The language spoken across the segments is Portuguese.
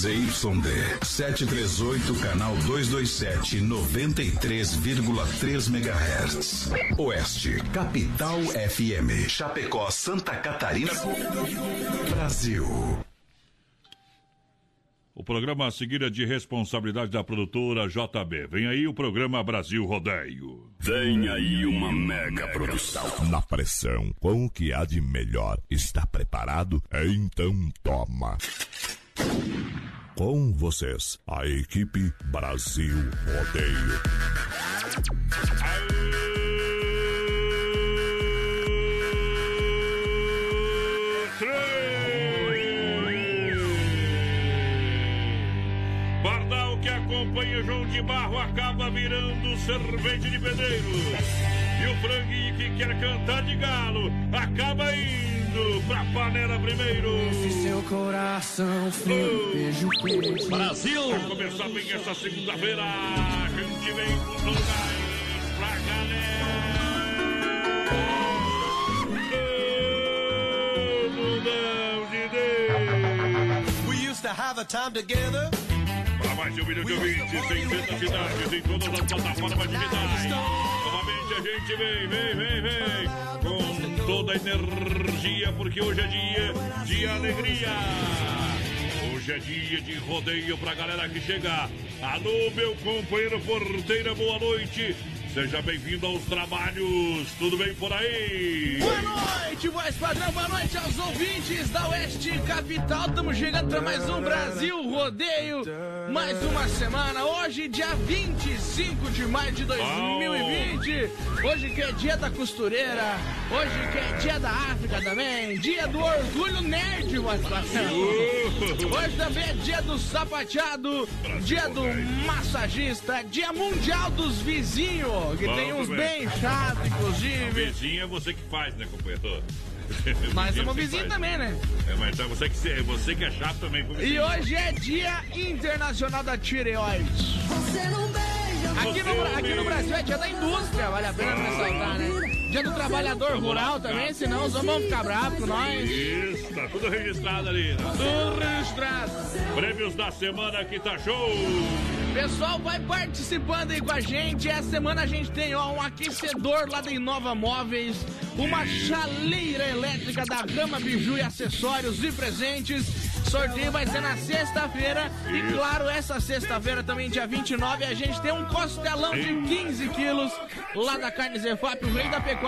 ZYD 738, canal 227, 93,3 MHz. Oeste, Capital FM. Chapecó, Santa Catarina. Brasil. O programa a seguir é de responsabilidade da produtora JB. Vem aí o programa Brasil Rodeio. Vem aí uma mega produção. Na pressão, com o que há de melhor. Está preparado? Então toma. Com vocês, a equipe Brasil Rodeio. Pardal que acompanha João de Barro acaba virando servente de pedreiro. E o franguinho que quer cantar de galo acaba indo pra panela primeiro. Esse seu coração frio, beijo quente. Brasil! Vai começar bem essa segunda-feira. A gente vem com tudo mais pra galera. Mundão de Deus. We used to have a time together. Para mais de um milhão de ouvintes, 600 cidades em todas as plataformas digitais. Novamente a gente vem, vem, vem, vem. Com toda a energia, porque hoje é dia de alegria. Hoje é dia de rodeio pra galera que chega. Alô, meu companheiro porteira, boa noite. Seja bem-vindo aos trabalhos. Tudo bem por aí? Boa noite, voz padrão. Boa noite aos ouvintes da Oeste Capital. Estamos chegando para mais um Brasil Rodeio. Mais uma semana. Hoje, dia 25 de maio de 2020. Hoje que é dia da costureira. Hoje que é dia da África também. Dia do orgulho nerd, voz padrão. Hoje também é dia do sapateado. Dia do massagista. Dia mundial dos vizinhos. Que Bom tem uns bem chatos, inclusive. Vizinho é você que faz, né, companheiro? Mas Vizinho é uma você vizinha faz. também, né? É, mas então você que, você que é chato também E vizinho. hoje é Dia Internacional da Tireoide. Aqui no, aqui no Brasil é dia da indústria, vale a pena ressaltar, né? Dia do trabalhador rural também, senão os homens vão ficar bravos com nós. Isso, tá tudo registrado ali. né? Tudo registrado. Prêmios da semana que tá show. Pessoal, vai participando aí com a gente. Essa semana a gente tem ó, um aquecedor lá da Inova Móveis, uma chaleira elétrica da Gama Biju e acessórios e presentes. Sorteio vai ser na sexta-feira. E claro, essa sexta-feira também, dia 29, a gente tem um costelão de 15 quilos lá da Carne Zefap, o rei da pecuária.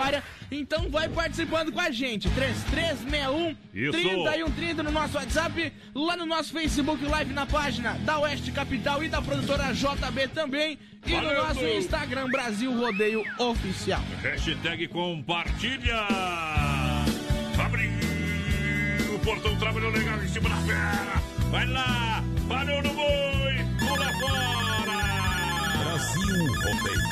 Então vai participando com a gente. 3361 Isso. 3130 no nosso WhatsApp, lá no nosso Facebook Live na página da Oeste Capital e da produtora JB também. E no Valeu, nosso Du. Instagram Brasil Rodeio Oficial. Hashtag compartilha. Abriu o portão, trabalhou legal em cima da fera. Vai lá, parou no boi, pula fora. Brasil Rodeio.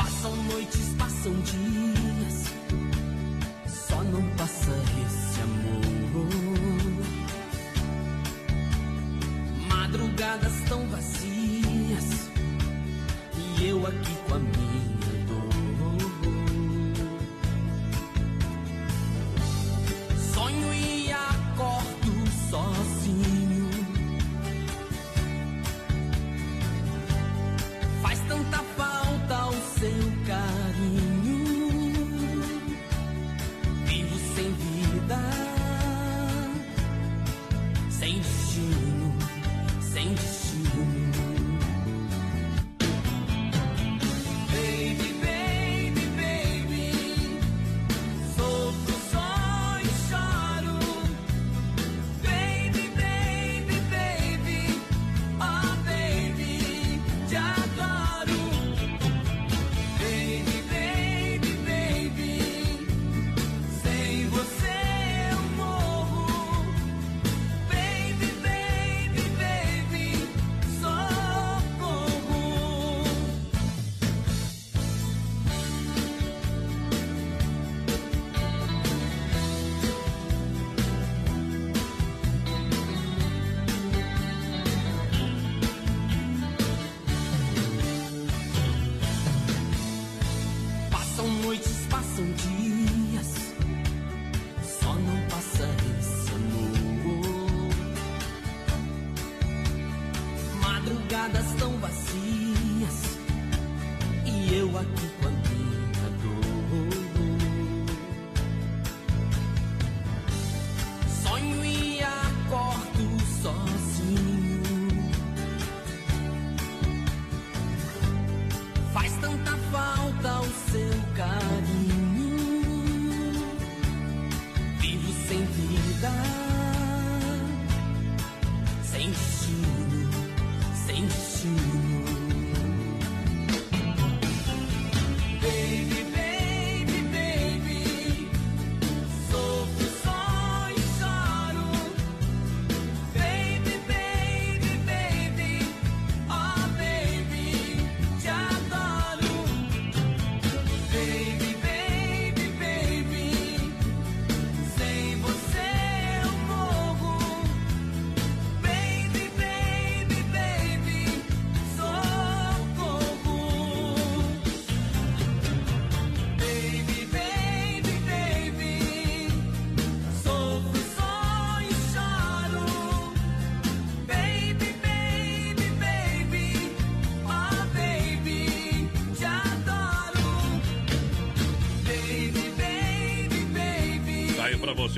Passam noites, passam dias, só não passa esse amor. Madrugadas tão vazias e eu aqui com a minha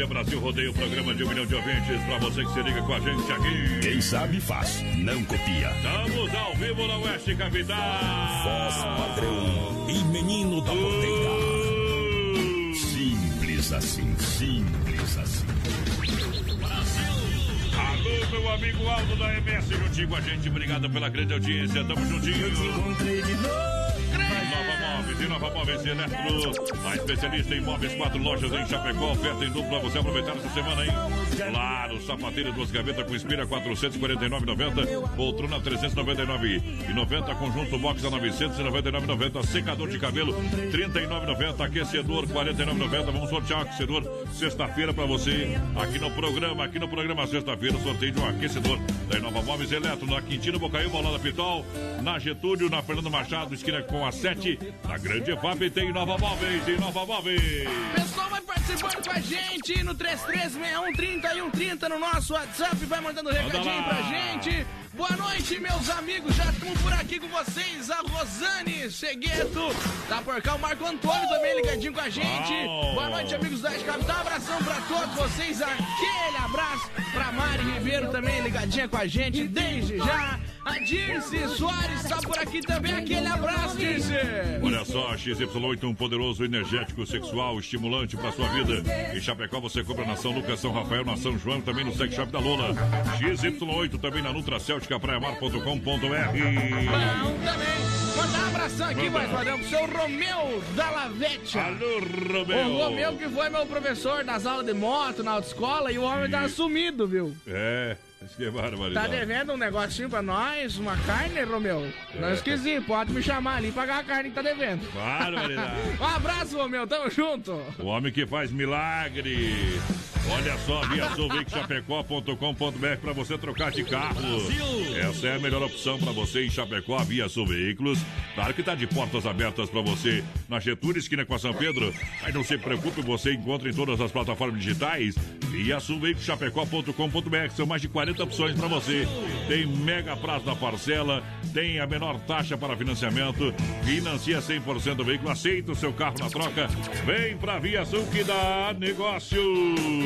você, Brasil Rodeio, programa de um milhão de ouvintes. Pra você que se liga com a gente aqui. Quem sabe faz, não copia. Estamos ao vivo na Oeste Capital. Voz padrão e menino da porteira. Simples assim, simples assim. Alô, meu amigo Aldo da MS, juntinho com a gente. Obrigado pela grande audiência. Tamo juntinho. Nova Móveis e Nova Móveis Eletro. A especialista em móveis, quatro lojas em Chapecó. Oferta em duplo pra você aproveitar essa semana, hein? Claro, sapateira, duas gavetas com espira, 449,90. Poltrona, 399,90. Conjunto box a 999,90. Secador de cabelo, 39,90. Aquecedor, 49,90. Vamos sortear um aquecedor sexta-feira pra você aqui no programa. Aqui no programa, sexta-feira, sorteio de um aquecedor da Nova Móveis Eletro. Na Quintino Bocaiu, Bolada Pitol. Na Getúlio, na Fernando Machado, esquina com a 7. Na Grande EFAP tem Nova Móveis e Nova Móveis. Pessoal vai participando com a gente no 3361 no nosso WhatsApp, vai mandando recadinho lá. pra gente. Boa noite, meus amigos, já estamos por aqui com vocês. A Rosane Segueto, tá por cá. O Marco Antônio também ligadinho com a gente. Uau. Boa noite, amigos da Capital. Abração pra todos vocês. Aquele abraço pra Mari Ribeiro também ligadinha com a gente desde já. A Dirce Soares tá por aqui também. Aquele abraço, Dirce. Olha só, XY8, um poderoso energético sexual estimulante pra sua vida. Em Chapecó você compra na São Lucas, São Rafael, na São João, também no Sex Shop da Lola. XY8 também na Nutracéltica Praiamar.com.br. Bom também. Mandar um abração aqui, Manda. mais padrão, pro seu Romeu Dallavete. Alô, O Romeu. Romeu que foi meu professor das aulas de moto na autoescola e o homem tá sumido, viu? É, que é Tá barbaridade. devendo um negocinho pra nós, uma carne, Romeu? Não É. esqueci, pode me chamar ali e pagar a carne que tá devendo. Barbaridade. Um abraço, Romeu, tamo junto. O homem que faz milagre. Olha só, via Chapecó.com.br para você trocar de carro. Essa é a melhor opção para você em Chapecó, via Sul Veículos. Claro que tá de portas abertas para você na Getúlio, esquina com a São Pedro. Mas não se preocupe, você encontra em todas as plataformas digitais via Chapecó.com.br. São mais de 40 opções para você. Tem mega prazo na parcela, tem a menor taxa para financiamento, financia 100% do veículo, aceita o seu carro na troca. Vem pra Via Sul que dá negócio.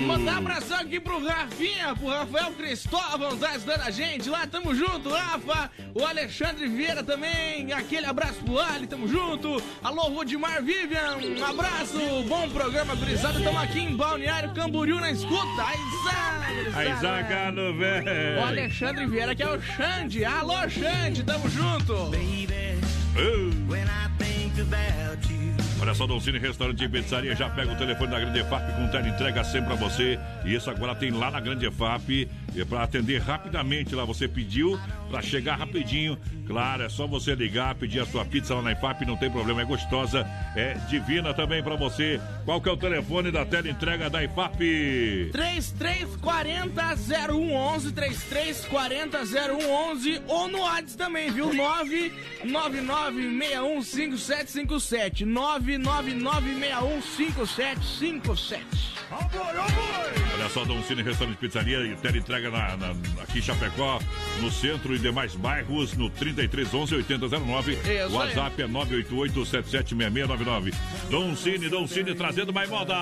Mandar um abração aqui pro Rafinha, pro Rafael Cristóvão, tá ajudando a gente lá, tamo junto, Rafa. O Alexandre Vieira também, aquele abraço pro Ali, tamo junto. Alô, Rudimar Vivian, um abraço, bom programa, gurizada. Tamo aqui em Balneário Camboriú na escuta. Aí zaga no velho. O Alexandre Vieira, que é o Xande. Alô, Xande, tamo junto. Olha só, Dolcine Restaurante e Pizzaria já pega o telefone da Grande EFAP com tela entrega sempre pra você. E isso agora tem lá na Grande EFAP é para atender rapidamente lá. Você pediu pra chegar rapidinho. Claro, é só você ligar, pedir a sua pizza lá na EFAP, não tem problema, é gostosa, é divina também pra você. Qual que é o telefone da tela entrega da EFAP? 3340 0111 3340 0111 ou no WhatsApp também, viu? 999615757 999615757 Olha só, Dom Cine Restaurante Pizzaria e tela entrega na, na- aqui em Chapecó. no centro e demais bairros, no 3311 8009. Isso WhatsApp é 988 776699. Dom Cine, Dom Cine trazendo mais moda.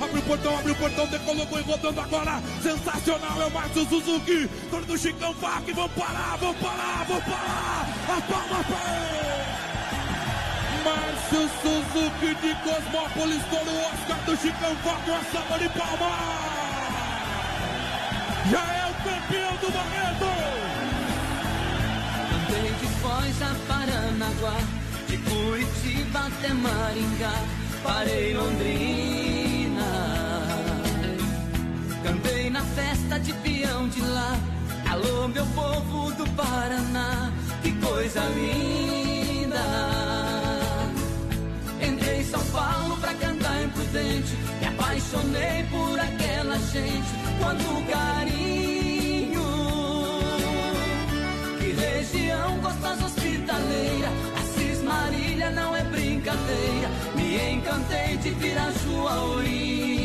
Abre o portão, abre o portão, decolocou e rodando agora. Sensacional, é o Márcio Suzuki. Torno do Chicão Fac, vamos parar, vamos parar, vamos parar. A palma para Márcio Suzuki de Cosmópolis, todo o Oscar do Chicão Fac, uma salva de palma. Já é campeão do Barreto. Andei de Foz a Paranaguá, de Curitiba até Maringá, parei Londrina. Cantei na festa de peão de lá, alô meu povo do Paraná, que coisa linda. Entrei em São Paulo pra cantar imprudente, me apaixonei por aquela gente, quanto carinho. Hospitaleira, Assis Marília não é brincadeira. Me encantei de Viraju a Ourinhos.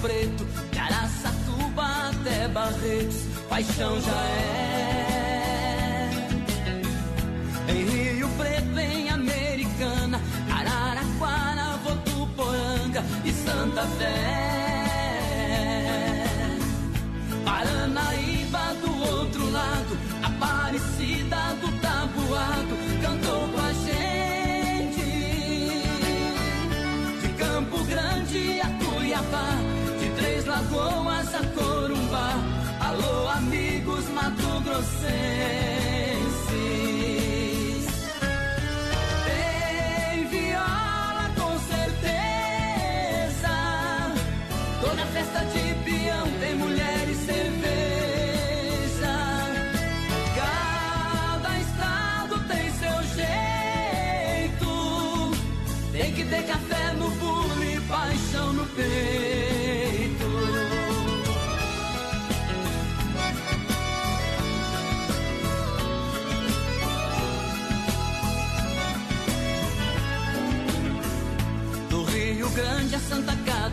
Preto, de Araçatuba até Barretos, paixão já é. Em Rio Preto, em Americana, Araraquara, Votuporanga e Santa Fé. Mato-grossenses.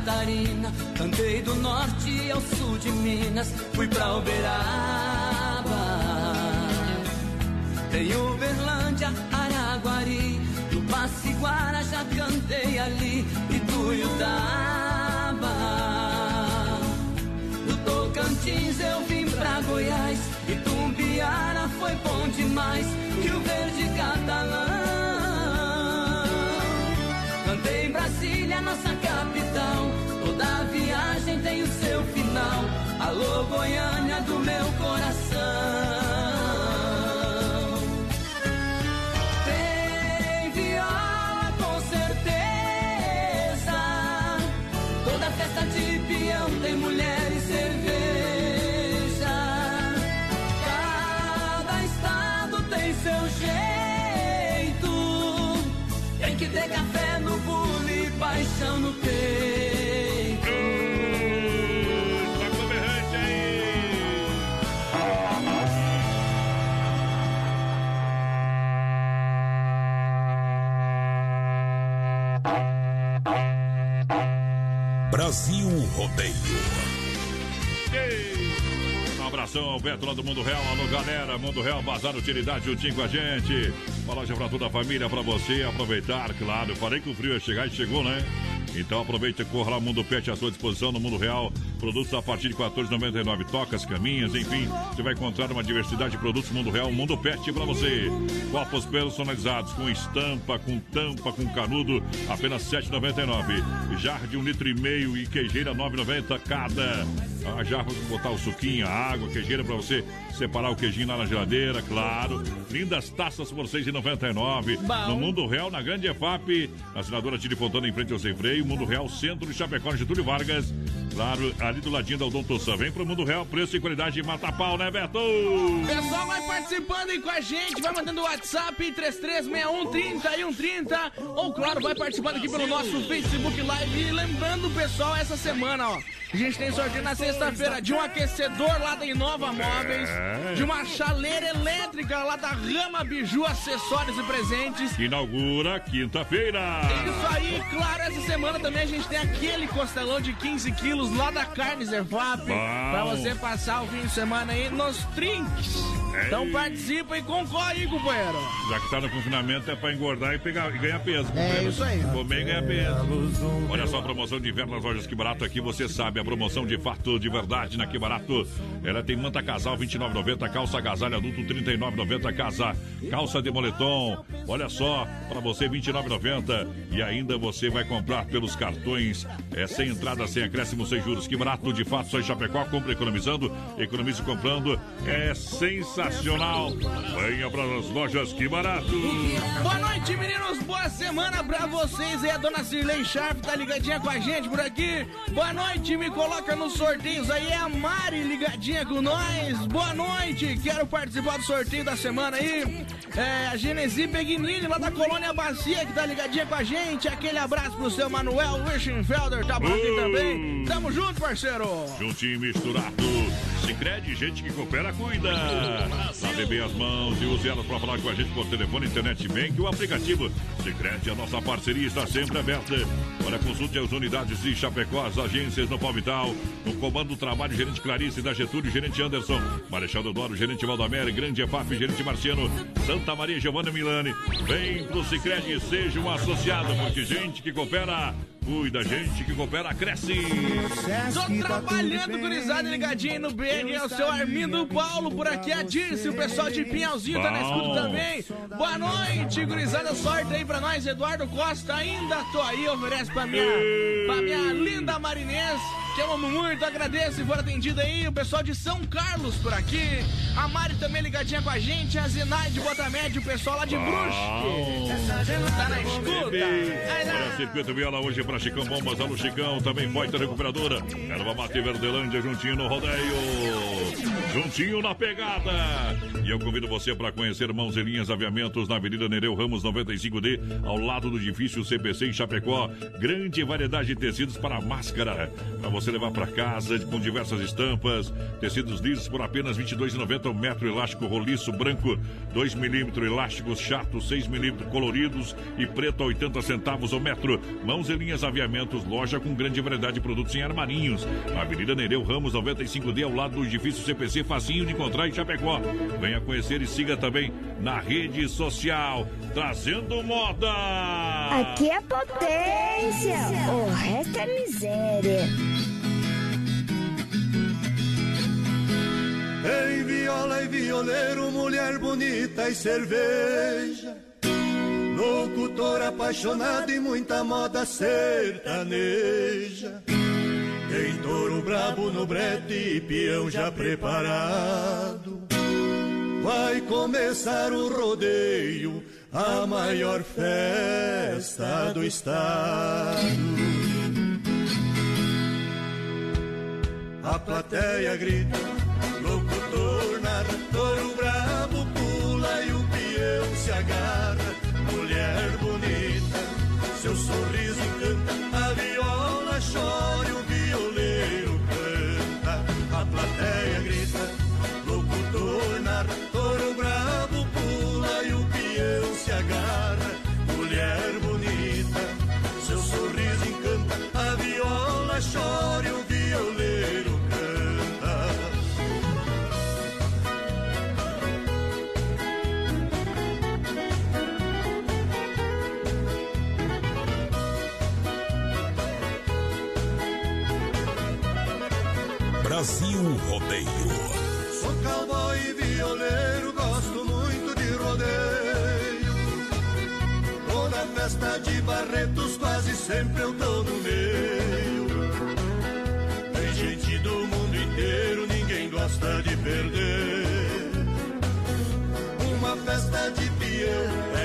Catarina, cantei do norte ao sul de Minas, fui pra Uberaba. Tem Uberlândia, Araguari, do Passiguara já cantei ali, e Tuiutaba. Do Tocantins eu vim pra Goiás, e Tumbiara foi bom demais, Rio Verde Catalão. Brasília, nossa capital. Toda viagem tem o seu final. Alô, Goiânia do meu coração. Tem viola com certeza. Toda festa de Brasil Rodeio. Ei. Um abração ao Beto lá do Mundo Real. Alô, galera. Mundo Real, Bazar Utilidade juntinho com a gente. Uma loja pra toda a família, pra você aproveitar, claro. Eu falei que o frio ia chegar e chegou, né? Então aproveita e corra lá, Mundo Pet à sua disposição no Mundo Real. Produtos a partir de R$ 14,99. Tocas, caminhas, enfim. Você vai encontrar uma diversidade de produtos Mundo Real. Mundo Pet pra você. Copos personalizados com estampa, com tampa, com canudo. Apenas R$ 7,99. Jar de um litro e meio e queijeira R$ 9,90 cada. A jarra para botar o suquinho, a água, queijeira para você separar o queijinho lá na geladeira, claro. Lindas taças por R$ 6,99. No Mundo Real, na Grande EFAP, na assinadora Tire Fontana em frente ao Sem Freio. Mundo Real, centro de Chapecó, Getúlio Vargas. Claro, ali do ladinho da Odonto Sam. Vem pro Mundo Real, preço e qualidade mata pau, né, Beto? Pessoal, vai participando aí com a gente, vai mandando o WhatsApp 3361 30 ou claro, vai participando aqui pelo nosso Facebook Live. E lembrando, pessoal, essa semana, ó, a gente tem sorteio na sexta-feira de um aquecedor lá da Inova Móveis, É. de uma chaleira elétrica lá da Rama Biju, acessórios e presentes. Inaugura quinta-feira. Isso aí, claro, essa semana também a gente tem aquele costelão de 15 quilos lá da Carne Zerfap pra você passar o fim de semana aí nos trinques. Então participa e concorre aí, companheiro. Já que tá no confinamento, é pra engordar e, pegar, e ganhar peso. É isso aí. Comer e ganhar peso. Olha só a promoção de inverno nas lojas Que Barato aqui, você sabe. A promoção de fato, de verdade, na Que Barato. Ela tem manta casal R$ 29,90, calça agasalho adulto R$ 39,90, casa, calça de moletom. Olha só, para você R$ 29,90. E ainda você vai comprar pelos cartões, é, sem entrada, sem acréscimo, sem juros. Que Barato, de fato, só em Chapecó, compra economizando, economize comprando. É sensacional. Venha para as lojas Que Barato. Boa noite, meninos. Boa semana pra vocês. É a dona Cirlei Sharp, tá ligadinha com a gente por aqui. Boa noite, me coloca nos sorteios aí. É a Mari ligadinha com nós. Boa noite, quero participar do sorteio da semana aí. É a Genesi Begnini, lá da Colônia Bacia, que tá ligadinha com a gente. Aquele abraço pro seu Manuel Wischenfelder, tá por aqui também. Tamo junto, parceiro. Juntinho misturado. Sicredi gente que coopera, cuida. Lave bem as mãos e use elas para falar com a gente por telefone, internet, bem que o aplicativo. Sicredi a nossa parceria está sempre aberta. Olha, consulte as unidades de Chapecó, as agências no Palmital. No comando do trabalho, gerente Clarice da Getúlio, gerente Anderson. Marechal Deodoro, gerente Valdamere, Grande EFAP, gerente Marciano. Santa Maria Giovanna Milani. Vem pro Sicredi e seja um associado, porque gente que coopera, cuida, gente que coopera, cresce. Tô trabalhando, gurizada, ligadinho no BN, é o seu Armindo Paulo, por aqui a Dirce, o pessoal de Pinhalzinho tá na escuta também. Boa noite, gurizada, sorte aí pra nós, Eduardo Costa, ainda tô aí, oferece pra minha, pra minha linda Te amo muito, agradeço e for atendido aí. O pessoal de São Carlos por aqui. A Mari também ligadinha com a gente. A Zenaide Botamédio, o pessoal lá de Brusque. Tá na escuta. Olha, Circuito Viola hoje para Chicão Bombas, alô Chicão, também Boita Recuperadora, Erva Mate Verdelândia, juntinho no rodeio, juntinho na pegada. E eu convido você para conhecer Mãos e Linhas Aviamentos na Avenida Nereu Ramos 95D, ao lado do edifício CPC em Chapecó. Grande variedade de tecidos para máscara, para você levar para casa com diversas estampas. Tecidos lisos por apenas R$ 22,90 o metro elástico roliço branco, 2 milímetros elásticos chato, 6 milímetros coloridos e preto a 80 centavos o metro. Mãos e linhas aviamentos, loja com grande variedade de produtos em armarinhos. Avenida Nereu Ramos 95D, ao lado do edifício CPC, facinho de encontrar em Chapecó. Venha conhecer e siga também na rede social, trazendo moda. Aqui é potência, o resto é miséria. Em viola e violeiro, mulher bonita e cerveja. Locutor apaixonado e muita moda sertaneja. Tem touro brabo no brete e peão já preparado. Vai começar o rodeio, a maior festa do estado. A plateia grita, barretos quase sempre eu tô no meio. Tem gente do mundo inteiro, ninguém gosta de perder. Uma festa de peão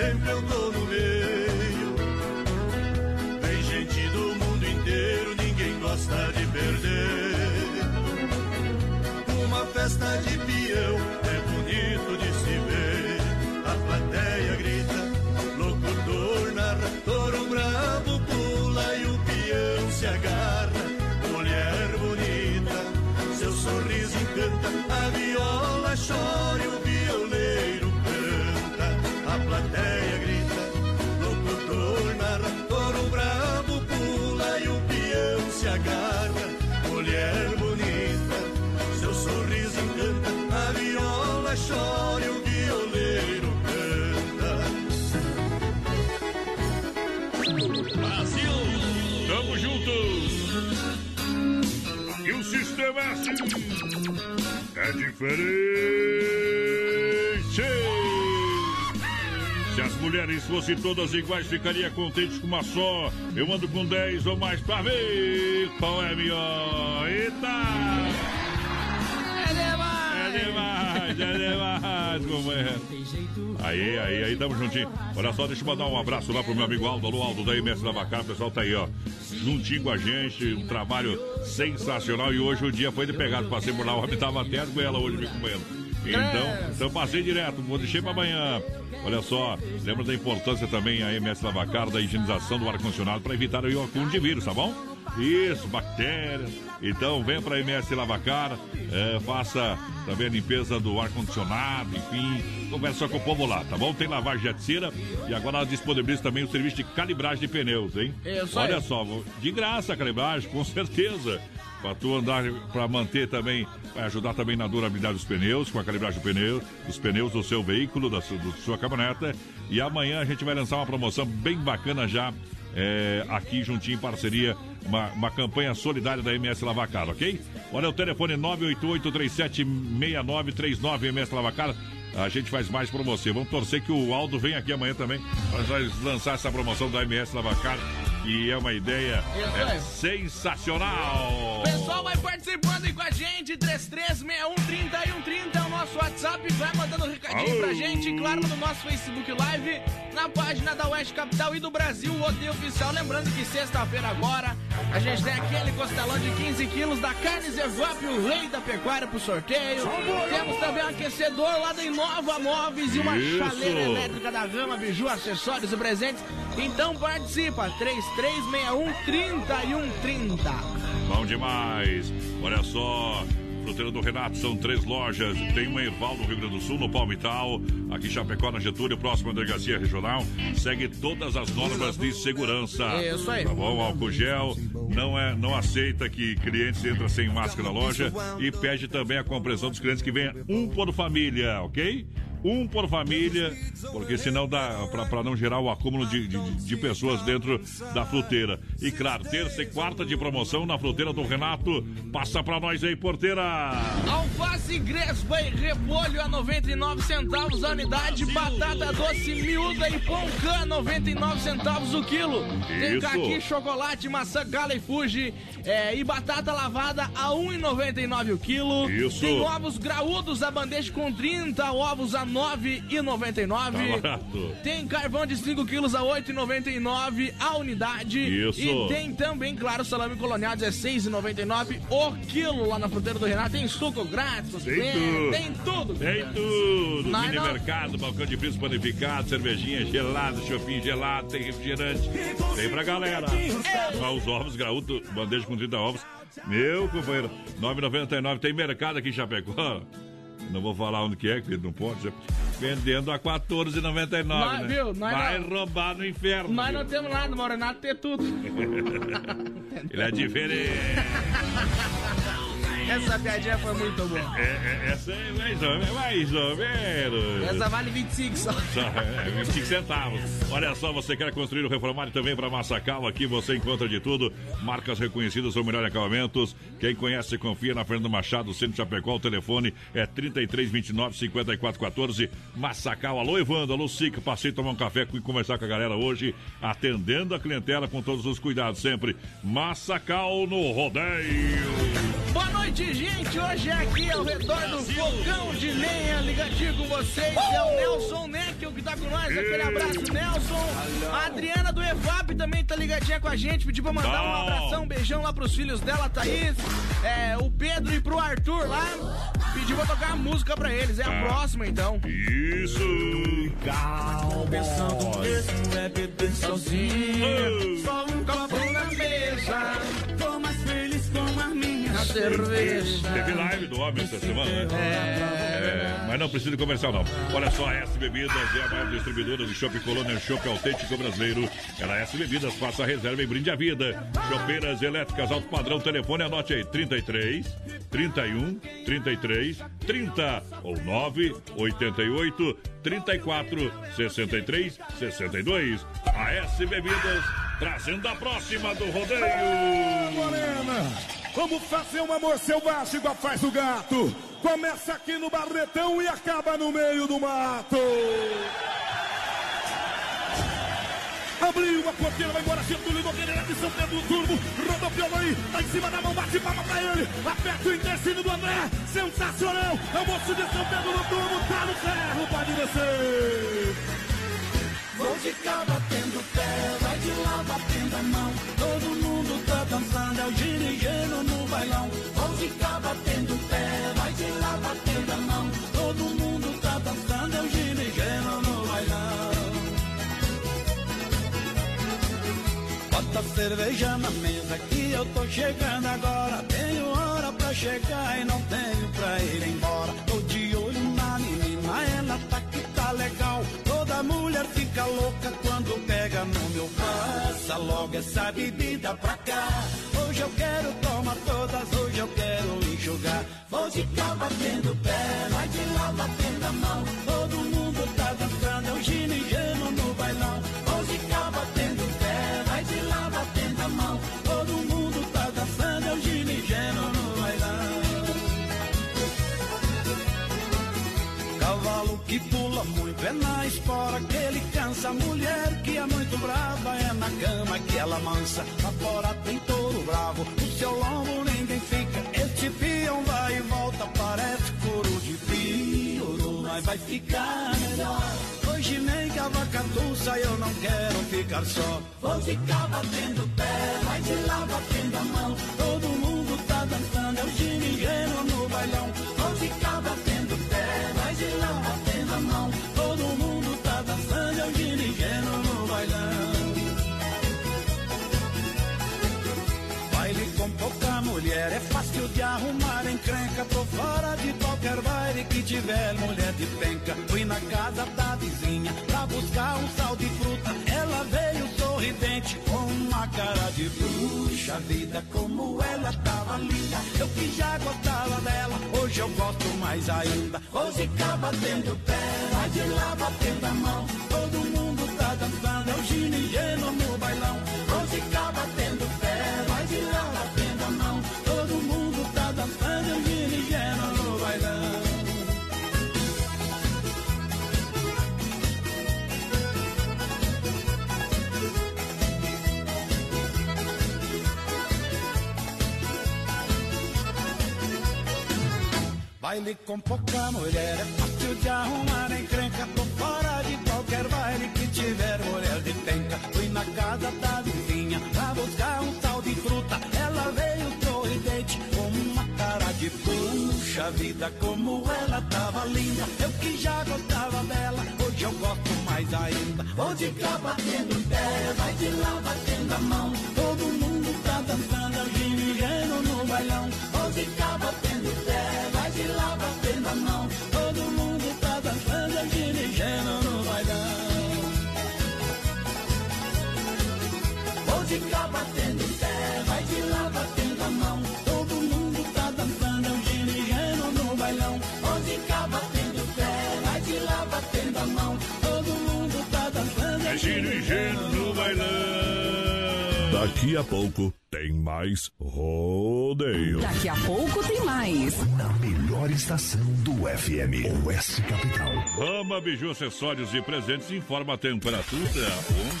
sempre eu tô no meio. Tem gente do mundo inteiro, ninguém gosta de perder. Uma festa de peão é diferente! Se as mulheres fossem todas iguais, ficaria contente com uma só. Eu ando com 10 ou mais pra ver qual é a melhor. Eita! É demais! É demais, demais, companheiro. Aí, aí, aí, tamo juntinho. Olha só, deixa eu mandar um abraço lá pro meu amigo Aldo, alô Aldo da MS da. O pessoal tá aí, ó, juntinho com a gente. Um trabalho sensacional. E hoje o dia foi de pegado. Passei por lá, o homem tava até com ela hoje me comendo. Então, então passei direto, vou deixar para amanhã. Olha só, lembra da importância também a MS Lavacar da higienização do ar-condicionado para evitar o acúmulo de vírus, tá bom? Isso, bactérias. Então vem para a MS Lavacar, é, faça também a limpeza do ar-condicionado, enfim, conversa com o povo lá, tá bom? Tem lavagem de aticira e agora ela disponibiliza também o serviço de calibragem de pneus, hein? Isso Olha só, de graça a calibragem, com certeza. Para tu andar, para manter também, vai ajudar também na durabilidade dos pneus, com a calibragem do pneu, dos pneus do seu veículo, da sua, do sua caminhoneta. E amanhã a gente vai lançar uma promoção bem bacana já, é, aqui juntinho em parceria, uma, uma campanha solidária da MS Lavacar, ok? Olha o telefone 988-376939 MS Lavacar. A gente faz mais pra você. Vamos torcer que o Aldo venha aqui amanhã também para lançar essa promoção da MS Lavacar. E é uma ideia é sensacional. Pessoal vai participando aí com a gente, 33613130 é o nosso WhatsApp, vai mandando recadinho pra gente, claro, no nosso Facebook Live, na página da Oeste Capital e do Brasil, o Odeio Oficial. Lembrando que sexta-feira agora, a gente tem aquele costelão de 15 quilos da carne Zevap, o rei da pecuária pro sorteio. Temos também um aquecedor lá da Inova Móveis e uma Isso. chaleira elétrica da Rama, biju, acessórios e presentes. Então participa, 3361 3130. Bom demais. Olha só. Fruteira do Renato, são três lojas. Tem uma Erval no Rio Grande do Sul, no Palmital. Aqui em Chapecó, na Getúlio, próxima à delegacia regional. Segue todas as normas de segurança. Isso aí. Tá bom? Álcool gel. Não, é, não aceita que clientes entrem sem máscara na loja. E pede também a compreensão dos clientes que venha um por família, ok? Um por família, porque senão dá para não gerar o acúmulo de, de, de pessoas dentro da fruteira. E claro, terça e quarta de promoção na fruteira do Renato. Passa para nós aí, porteira! Alface Grespa e repolho a 99 centavos a unidade, batata doce miúda e pão can 99 centavos o quilo. Tem Isso. caqui, chocolate, maçã, gala e fuji é, e batata lavada a 1,99 o quilo. Isso. Tem ovos graúdos a bandeja com 30 ovos a 9,99. Tá. Tem carvão de 5 quilos a 8,99 a unidade. Isso. E tem também, claro, salame colonial 16,99 o quilo lá na fruteira do Renato. Tem suco grátis, Tem tem, tudo. tem tudo. Tem tudo! Nós Mini não- mercado, balcão de frios panificado, cervejinha gelada, chopinho gelado, tem refrigerante. Tem pra galera. Ó, os ovos graúdo, bandeja com 30 ovos. Meu companheiro, 9,99. Tem mercado aqui em Chapecó. Não vou falar onde que é, que não pode. ser. Vendendo a 14,99. Nós- né? viu? Nós Vai não- roubar no inferno. Nós viu? não temos nada, mas o Renato tem tudo. Ele é diferente. Essa piadinha foi muito boa. É, é, essa é mais ou menos. Mais ou menos. Essa vale 25 só. Só, é, 25 centavos. Olha só, você quer construir ou reformar e também para Massacal, aqui você encontra de tudo. Marcas reconhecidas ou melhor acabamentos. Quem conhece, confia na Fernando Machado, Centro Chapecó. O telefone é 3329 5414. Massacal. Alô, Evandro. Alô, Sica. Passei a tomar um café e conversar com a galera hoje, atendendo a clientela com todos os cuidados sempre. Massacal no rodeio. Boa noite, gente. Hoje é aqui ao redor do fogão de lenha, ligadinho com vocês. É o Nelson Neckel que tá com nós. Aquele abraço, Nelson. A Adriana do EVAP também tá ligadinha com a gente. Pediu pra mandar um abração, um beijão lá pros filhos dela, Thaís, é, o Pedro e pro Arthur lá. Pediu pra tocar a música pra eles. É a Ah. próxima, então. Isso! Pensando mesmo é beber sozinho. Só um copo na mesa. Cerveja. Teve live do homem essa semana, né? É, mas não precisa de comercial, não. Olha só, a S Bebidas é a maior distribuidora de Chopp Colônia Chopp Autêntico Brasileiro. Ela é S Bebidas, faça a reserva e brinde a vida. Chopeiras elétricas alto padrão, telefone, anote aí, 33 31 33 30 ou 9 88 34 63 62. A S Bebidas trazendo a próxima do rodeio. Morena, vamos fazer um amor selvagem igual faz o gato. Começa aqui no Barretão e acaba no meio do mato. Abriu a porteira, vai embora, Getúlio Nogueira de São Pedro Turbo. Rodopiou aí, tá em cima da mão, bate palma pra ele. Aperta o intestino do André, sensacional. É o moço de São Pedro do Turbo, tá no ferro, pode descer. Vou ficar batendo pé, vai de lá batendo a mão. Todo mundo dançando, é o no bailão. Vou ficar batendo pé, vai de lá batendo a mão. Todo mundo tá dançando, é o no bailão. Bota cerveja na mesa que eu tô chegando agora. Tenho hora pra chegar e não tenho pra ir embora. Tô de olho na menina, ela tá que tá legal. Toda mulher fica louca quando pega no meu passa logo essa bebida pra cá. Hoje eu quero tomar todas, hoje eu quero enxugar. Vou ficar batendo pé, vai de lá batendo a mão. Todo mundo tá dançando, é o ginigeno no bailão. Vou ficar batendo pé, vai de lá batendo a mão. Todo mundo tá dançando, é o ginigeno no bailão. Cavalo que pula muito é na espora que ele cansa. Mulher que é muito brava ela mansa. Lá fora tem touro bravo, o seu lombo ninguém fica. Este peão vai e volta, parece couro de pioro, mas vai ficar melhor. Hoje nem cavacatuça, eu não quero ficar só. Vou ficar batendo pé, vai de lá batendo a mão. Todo mundo tá dançando, é o ginigeno no bailão. De qualquer baile que tiver mulher de penca. Fui na casa da vizinha pra buscar um sal de fruta. Ela veio sorridente com uma cara de bruxa. Vida como ela tava linda. Eu que já gostava dela, hoje eu gosto mais ainda. Vou ficar batendo pé, vai de lá batendo a mão. Todo mundo tá dançando, é o ginigeno no bailão. Vou ficar batendo Baile com pouca mulher é fácil de arrumar encrenca. Tô fora de qualquer baile que tiver mulher de penca. Fui na casa da vizinha pra buscar um tal de fruta. Ela veio sorridente com uma cara de puxa vida. Como ela tava linda, eu que já gostava dela. Hoje eu gosto mais ainda. Vou de cá batendo pé, vai de lá batendo a mão. Todo mundo tá dançando, o ginigeno no bailão. De cá batendo pé, vai de lá batendo a mão. Todo mundo tá dançando, é o ginigeno no bailão. Vou de cá batendo pé, vai de lá batendo a mão. Todo mundo tá dançando, É ginigeno no bailão. Daqui a pouco tem mais rodeio. Daqui a pouco tem mais. Na melhor estação do FM, Oeste Capital. Rama Biju Acessórios e Presentes informa a temperatura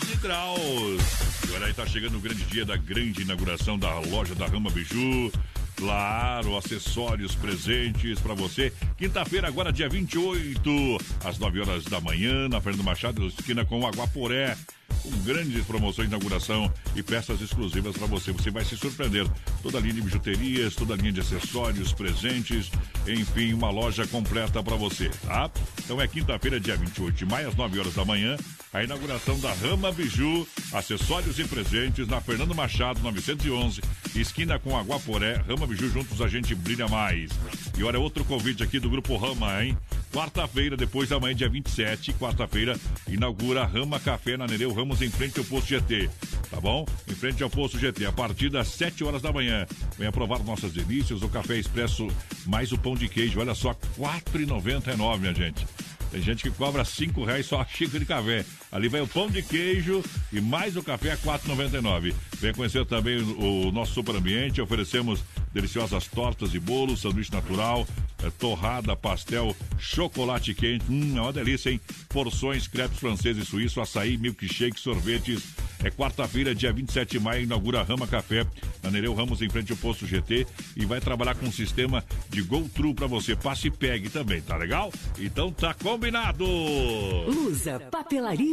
11 graus. E olha aí, tá chegando o grande dia da grande inauguração da loja da Rama Biju. Claro, acessórios, presentes para você. Quinta-feira, agora dia 28, às 9 horas da manhã, na Fernando Machado, esquina com Aguaporé com grandes promoções de inauguração e peças exclusivas para você. Você vai se surpreender. Toda a linha de bijuterias, toda a linha de acessórios, presentes, enfim, uma loja completa para você, tá? Então é quinta-feira, dia 28 de maio, às 9 horas da manhã, a inauguração da Rama Biju, acessórios e presentes na Fernando Machado, 911, esquina com Aguaporé. Rama Biju juntos a gente brilha mais. E olha, outro convite aqui do Grupo Rama, hein? Quarta-feira, depois da manhã, dia 27, quarta-feira, inaugura Rama Café na Nereu Ramos, em frente ao posto GT. Tá bom? Em frente ao posto GT, a partir das 7 horas da manhã. Venha provar nossas delícias, o café expresso mais o pão de queijo. Olha só, R$ 4,99, minha gente. Tem gente que cobra cinco reais só a xícara de café. Ali vai o pão de queijo e mais o café a R$ 4,99. Vem conhecer também o nosso super ambiente. Oferecemos deliciosas tortas e bolos, sanduíche natural, é, torrada, pastel, chocolate quente. Hum, é uma delícia, hein? Porções, crepes franceses e suíço, açaí, milkshake, sorvetes. É quarta-feira, dia 27 de maio, inaugura Rama Café, na Nereu Ramos, em frente ao posto GT. E vai trabalhar com um sistema de Go True pra você. Passe e pegue também, tá legal? Então tá combinado! Lusa, papelaria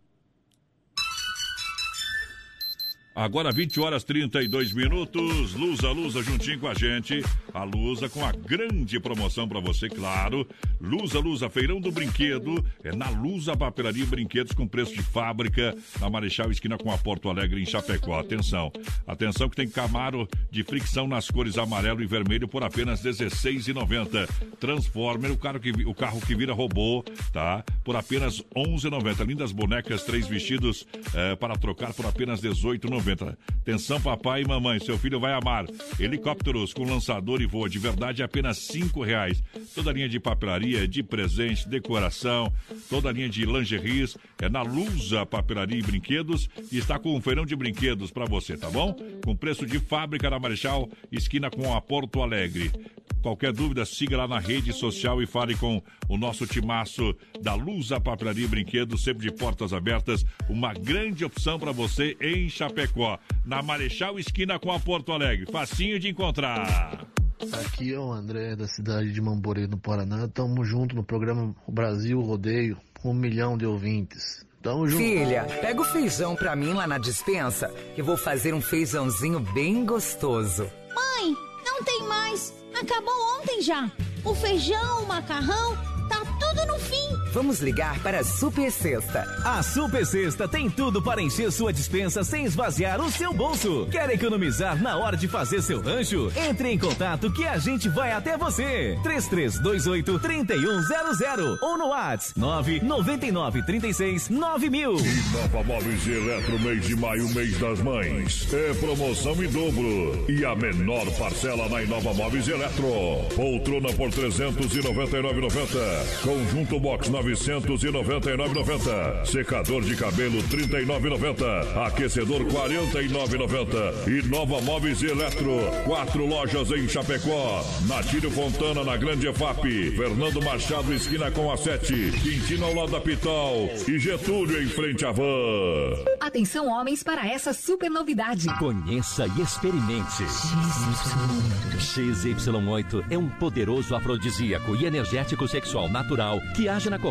Agora 20 horas 32 minutos. Lusa, Lusa juntinho com a gente. A Lusa com a grande promoção para você, claro. Lusa, Lusa, feirão do brinquedo. É na Lusa Papelaria Brinquedos com preço de fábrica. Na Marechal Esquina com a Porto Alegre em Chapecó. Atenção. Atenção que tem Camaro de fricção nas cores amarelo e vermelho por apenas R$16,90. Transformer, o carro, que, o carro que vira robô, tá? Por apenas R$11,90. Lindas bonecas, três vestidos eh, para trocar por apenas R$18,90. Atenção, papai e mamãe, seu filho vai amar. Helicópteros com lançador e voa de verdade apenas cinco reais. Toda linha de papelaria, de presente, decoração, toda linha de lingeries é na Lusa Papelaria e Brinquedos e está com um feirão de brinquedos para você, tá bom? Com preço de fábrica na Marechal, esquina com a Porto Alegre. Qualquer dúvida, siga lá na rede social e fale com o nosso timaço da Lusa Papelaria e Brinquedos, sempre de portas abertas. Uma grande opção para você em Chapecó, na Marechal Esquina com a Porto Alegre. Facinho de encontrar. Aqui é o André, da cidade de Mamborê, no Paraná. Tamo junto no programa Brasil Rodeio, com um milhão de ouvintes. Tamo junto. Filha, pega o feijão pra mim lá na dispensa, que vou fazer um feijãozinho bem gostoso. Mãe, não tem mais. Acabou ontem já. O feijão, o macarrão, tá tudo no fim. Vamos ligar para a Super Sexta. A Super Sexta tem tudo para encher sua dispensa sem esvaziar o seu bolso. Quer economizar na hora de fazer seu rancho? Entre em contato que a gente vai até você. 3328 3100 ou no WhatsApp 999 36 9000. Nova Móveis e Eletro, mês de maio, mês das mães. É promoção em dobro. E a menor parcela na Inova Móveis e Eletro. Poltrona por 399,90. Conjunto box 999,90. Secador de cabelo 39,90. Aquecedor 49,90. E Nova Móveis e Eletro. Quatro lojas em Chapecó. Natílio Fontana na Grande EFAP. Fernando Machado esquina com a 7. Quintino ao lado da Pitol. E Getúlio em frente à van. Atenção homens para essa super novidade. Conheça e experimente. XY8 é um poderoso afrodisíaco e energético sexual natural que age na corrente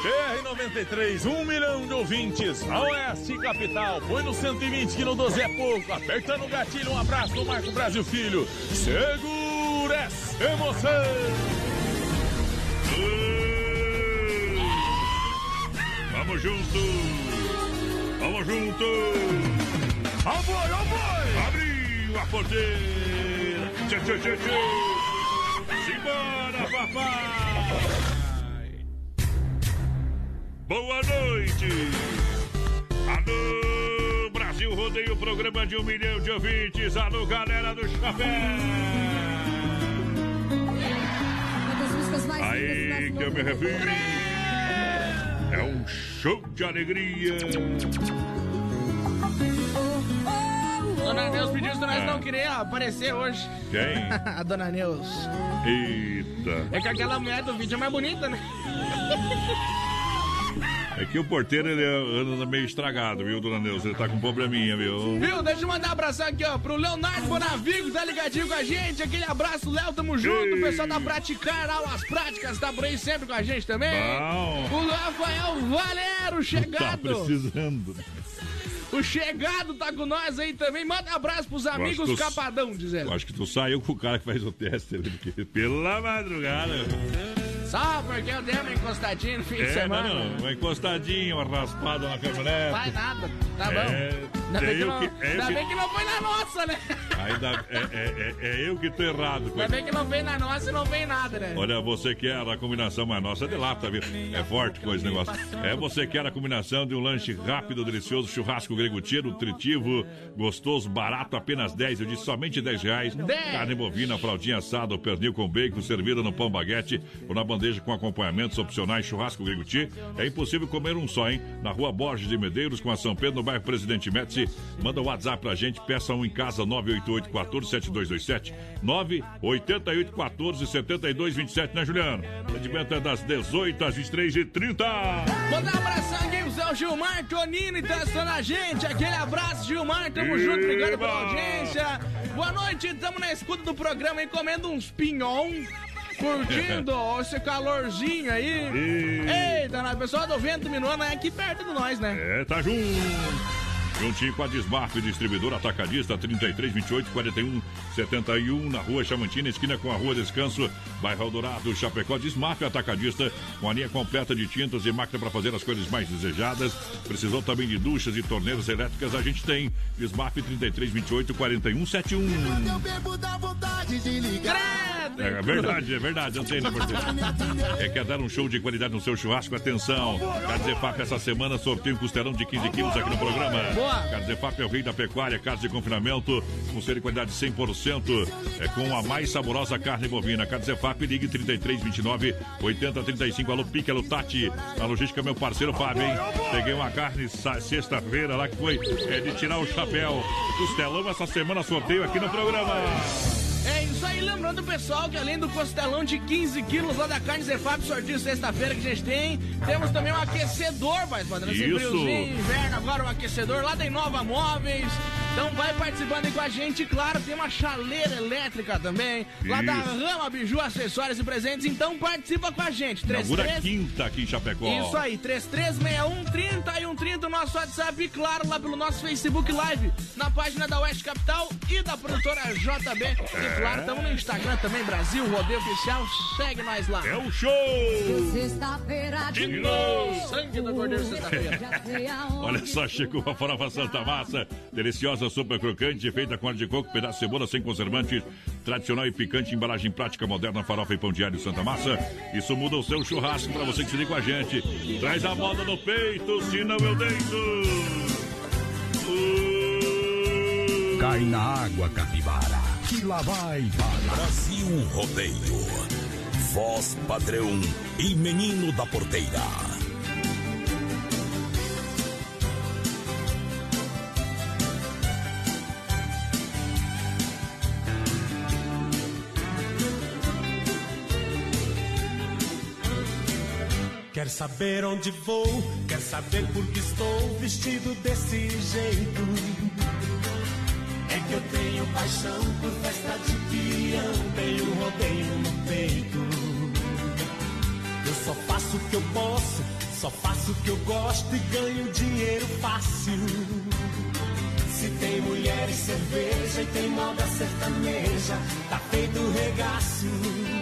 BR-93, um milhão de ouvintes, a Oeste Capital, põe no 120 que no 12 é pouco, apertando o gatilho, um abraço do Marco Brasil Filho, segura essa emoção! Vamos junto! Vamos junto! Ó boi! Abriu a porteira! Tchê, tchê, tchê, tchê! Simbora, papai! Boa noite. Alô, Brasil Rodeio, programa de um milhão de ouvintes. Alô, galera do Chapéu. Aí que eu me refiro. É um show de alegria. Dona Neus pediu se nós É. não queria aparecer hoje. Quem? A Dona Neus. Eita. É que aquela mulher do vídeo é mais bonita, né? É que o porteiro ele anda meio estragado, viu, dona Neuza? Ele tá com probleminha, viu? Viu? Deixa eu mandar um abração aqui, ó, pro Leonardo Bonavigo, tá ligadinho com a gente. Aquele abraço, Léo, tamo junto. O pessoal da Praticar Aulas Práticas tá por aí sempre com a gente também. Bom. O Rafael Valero, Tá chegado. precisando. O chegado tá com nós aí também. Manda um abraço pros amigos tu- Capadão, dizendo. Eu acho que tu saiu com o cara que faz o teste porque pela madrugada. Só porque eu dei uma encostadinha no fim de É, semana. não, não, uma encostadinha, uma raspada na caminhonete. Vai nada, tá bom. É, Ainda, bem é que não, que- é ainda que- bem que não foi na nossa, né? Ainda, é, é- é- é eu que tô errado. Ainda bem que não veio na nossa e não veio nada, né? Olha, você quer a combinação, mas nossa é de lata, viu? É forte coisa esse negócio. É você quer a combinação de um lanche rápido, delicioso, churrasco grego tiro, nutritivo, gostoso, barato, apenas 10. Eu disse somente 10 reais. Dez. Carne bovina, fraldinha assada, pernil com bacon, servida no pão baguete ou na bandeja com acompanhamentos opcionais, churrasco grego tiro. É impossível comer um só, hein? Na rua Borges de Medeiros, com a São Pedro, no bairro Presidente Médici. Manda o WhatsApp pra gente, peça um em casa, 988 14 7227 988 14 72 27, né, Juliano? O atendimento é das 18 às 23h30. Mandar um abração aqui pro seu Gilmar Tonini, tá assistindo a gente. Aquele abraço, Gilmar. Tamo junto, obrigado pela Eba! audiência. Boa noite, tamo na escuta do programa aí, comendo uns pinhão. Curtindo esse calorzinho aí. Eita, nós, pessoal do Vento Minuano é aqui perto de nós, né? É, tá junto. Juntinho com a Desmaf, distribuidor atacadista 33 28 41 71 na rua Chamantina, esquina com a rua Descanso, bairro Eldorado, Chapecó. Desmaf atacadista com a linha completa de tintas e máquina para fazer as cores mais desejadas. Precisou também de duchas e torneiras elétricas? A gente tem. Desmaf 33 28 41 71. Eu bebo da vontade de ligar. É verdade, é verdade, né, porteiro? É quer dar um show de qualidade no seu churrasco? Atenção! Carzefap essa semana sorteio um costelão de 15 quilos aqui no programa. Boa. Carzefap é o rei da pecuária, casa de confinamento, com ser de qualidade 100%, é com a mais saborosa carne bovina. Carzefap, ligue 3329 8035. Alô, Pique, alô, Tati. A logística, meu parceiro Fábio, hein? Peguei uma carne sexta-feira lá que foi é, de tirar o chapéu. Costelão essa semana sorteio aqui no programa. É isso aí, lembrando pessoal que além do costelão de 15 quilos lá da carne Zefap, sorteio sexta-feira que a gente tem, temos também um aquecedor, vai padrão, esse friozinho, inverno agora, um aquecedor lá da Inova Móveis. Então vai participando aí com a gente, claro, tem uma chaleira elétrica também, lá da Isso. Rama Biju, acessórios e presentes, então participa com a gente. Inaugura 33 quinta aqui em Chapecó. Isso aí, 3361 30 e 130, o nosso WhatsApp, e claro, lá pelo nosso Facebook Live, na página da Oeste Capital e da produtora JB. É. E claro, estamos no Instagram também, Brasil Rodeio Oficial, segue nós lá. É o show! Sexta-feira de novo. Sangue do Cordeiro sexta-feira. Olha só, chegou a farofa Santa Massa, deliciosa sopa crocante, feita com óleo de coco, pedaço de cebola sem conservantes, tradicional e picante, embalagem prática, moderna, farofa e pão diário Santa Massa. Isso muda o seu churrasco para você que se liga com a gente. Traz a moda no peito, senão eu deito. Cai na água, capivara. Que lá vai para Brasil Rodeio. Voz padrão e menino da porteira. Saber onde vou? Quer saber por que estou vestido desse jeito? É que eu tenho paixão por festa de peão, tenho rodeio no peito. Eu só faço o que eu posso, só faço o que eu gosto e ganho dinheiro fácil. Se tem mulher e cerveja e tem moda sertaneja, tá feito regaço.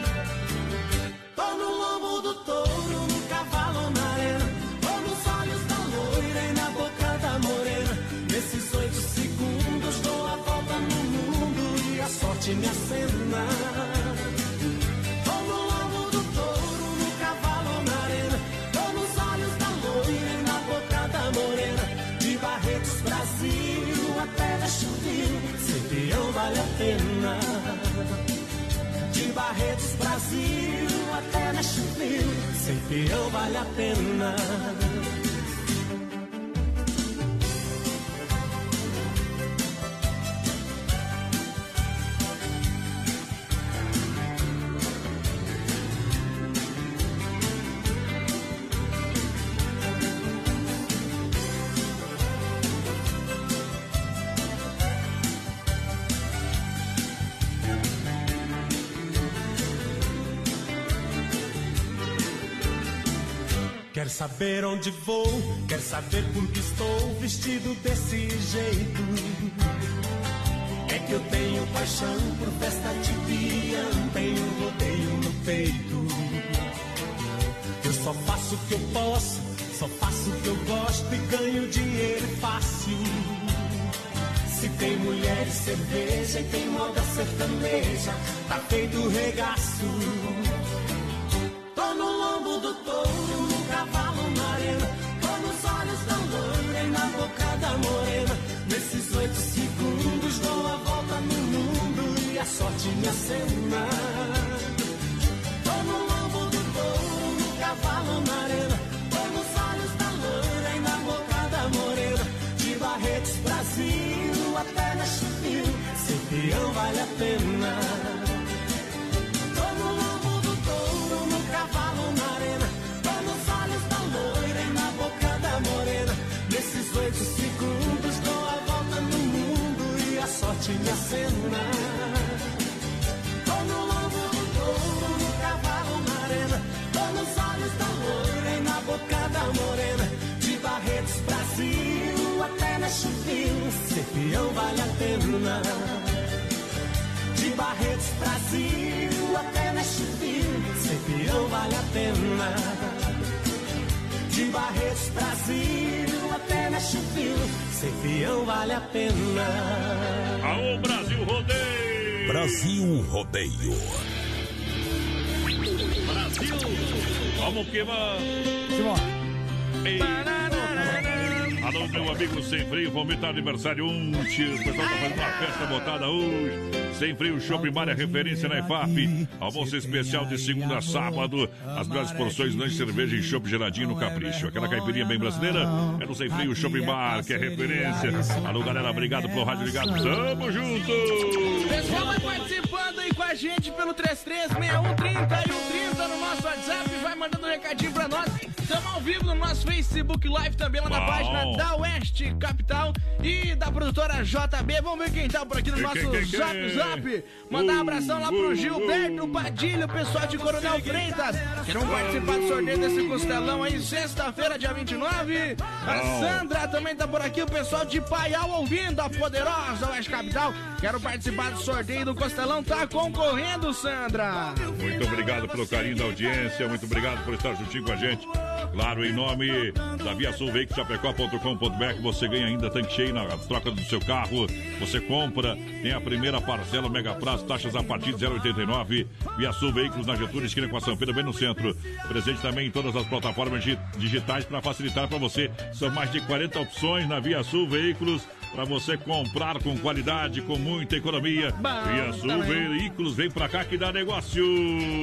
Barretos, Brasil, até na choveu. Sempre eu vale a pena. Saber onde vou? Quer saber por que estou vestido desse jeito? É que eu tenho paixão por festa de peão, tenho rodeio no peito. Eu só faço o que eu posso, só faço o que eu gosto e ganho dinheiro fácil. Se tem mulher e cerveja e tem moda sertaneja, tá feito regaço. Tô no lombo do touro, da morena. Nesses oito segundos dou a volta no mundo e a sorte me acena. Tô no lombo do touro, no cavalo na arena. Tô nos olhos da loira e na boca da morena. De Barretos, Brasil, até na Chupinho. Ser peão vale a pena. Me acena. Tô no lombo do touro, no cavalo na arena. Tô nos olhos da loira e na boca da morena. De Barretos, Brasil, até na Chupinho. Ser peão vale a pena. De Barretos, Brasil, até Nashville, ser peão vale a pena. De Barretos, Brasil, até Nashville, ser peão vale a pena. Aô, Brasil Rodeio! Brasil Rodeio. Brasil! Vamos que vamos! Ei. Alô, meu amigo Sem Freio, fomenta aniversário 1. O pessoal tá fazendo uma festa botada hoje. Sem Shopping Bar é referência na EFAP. Almoço especial de segunda a sábado. As melhores porções, lanche, cerveja e chopp geladinho no Capricho. Aquela caipirinha bem brasileira é no Sem Freio Shopping Bar, que é referência. Alô, galera, obrigado pelo rádio ligado. Tamo junto! Pessoal vai participando aí com a gente pelo 336130 e 130 no nosso WhatsApp. Vai mandando um recadinho pra nós. Ao vivo no nosso Facebook Live também lá na Bom. página da Oeste Capital e da produtora JB. Vamos ver quem tá por aqui no nosso quem, quem, quem? Zap Zap. Mandar um abração lá pro Uh, Gilberto uh. Padilha, o pessoal de Coronel Freitas. Que vão participar do sorteio desse costelão aí, sexta-feira, dia 29. A. Sandra também tá por aqui, o pessoal de Paial ouvindo, a poderosa Oeste Capital. Quero participar do sorteio do costelão, tá concorrendo, Sandra. Muito obrigado pelo carinho da audiência, muito obrigado por estar juntinho com a gente. Claro, em nome da Via Sul Chapecó.com.br, você ganha ainda tanque cheio na troca do seu carro. Você compra, tem a primeira parcela Mega Prazo, taxas a partir de 0,89. Via Sul Veículos na Getúlio, esquina com a São Pedro, bem no centro. Presente também em todas as plataformas di- digitais para facilitar para você. São mais de 40 opções na Via Sul Veículos para você comprar com qualidade, com muita economia. Via Sul também. Veículos, vem pra cá que dá negócio.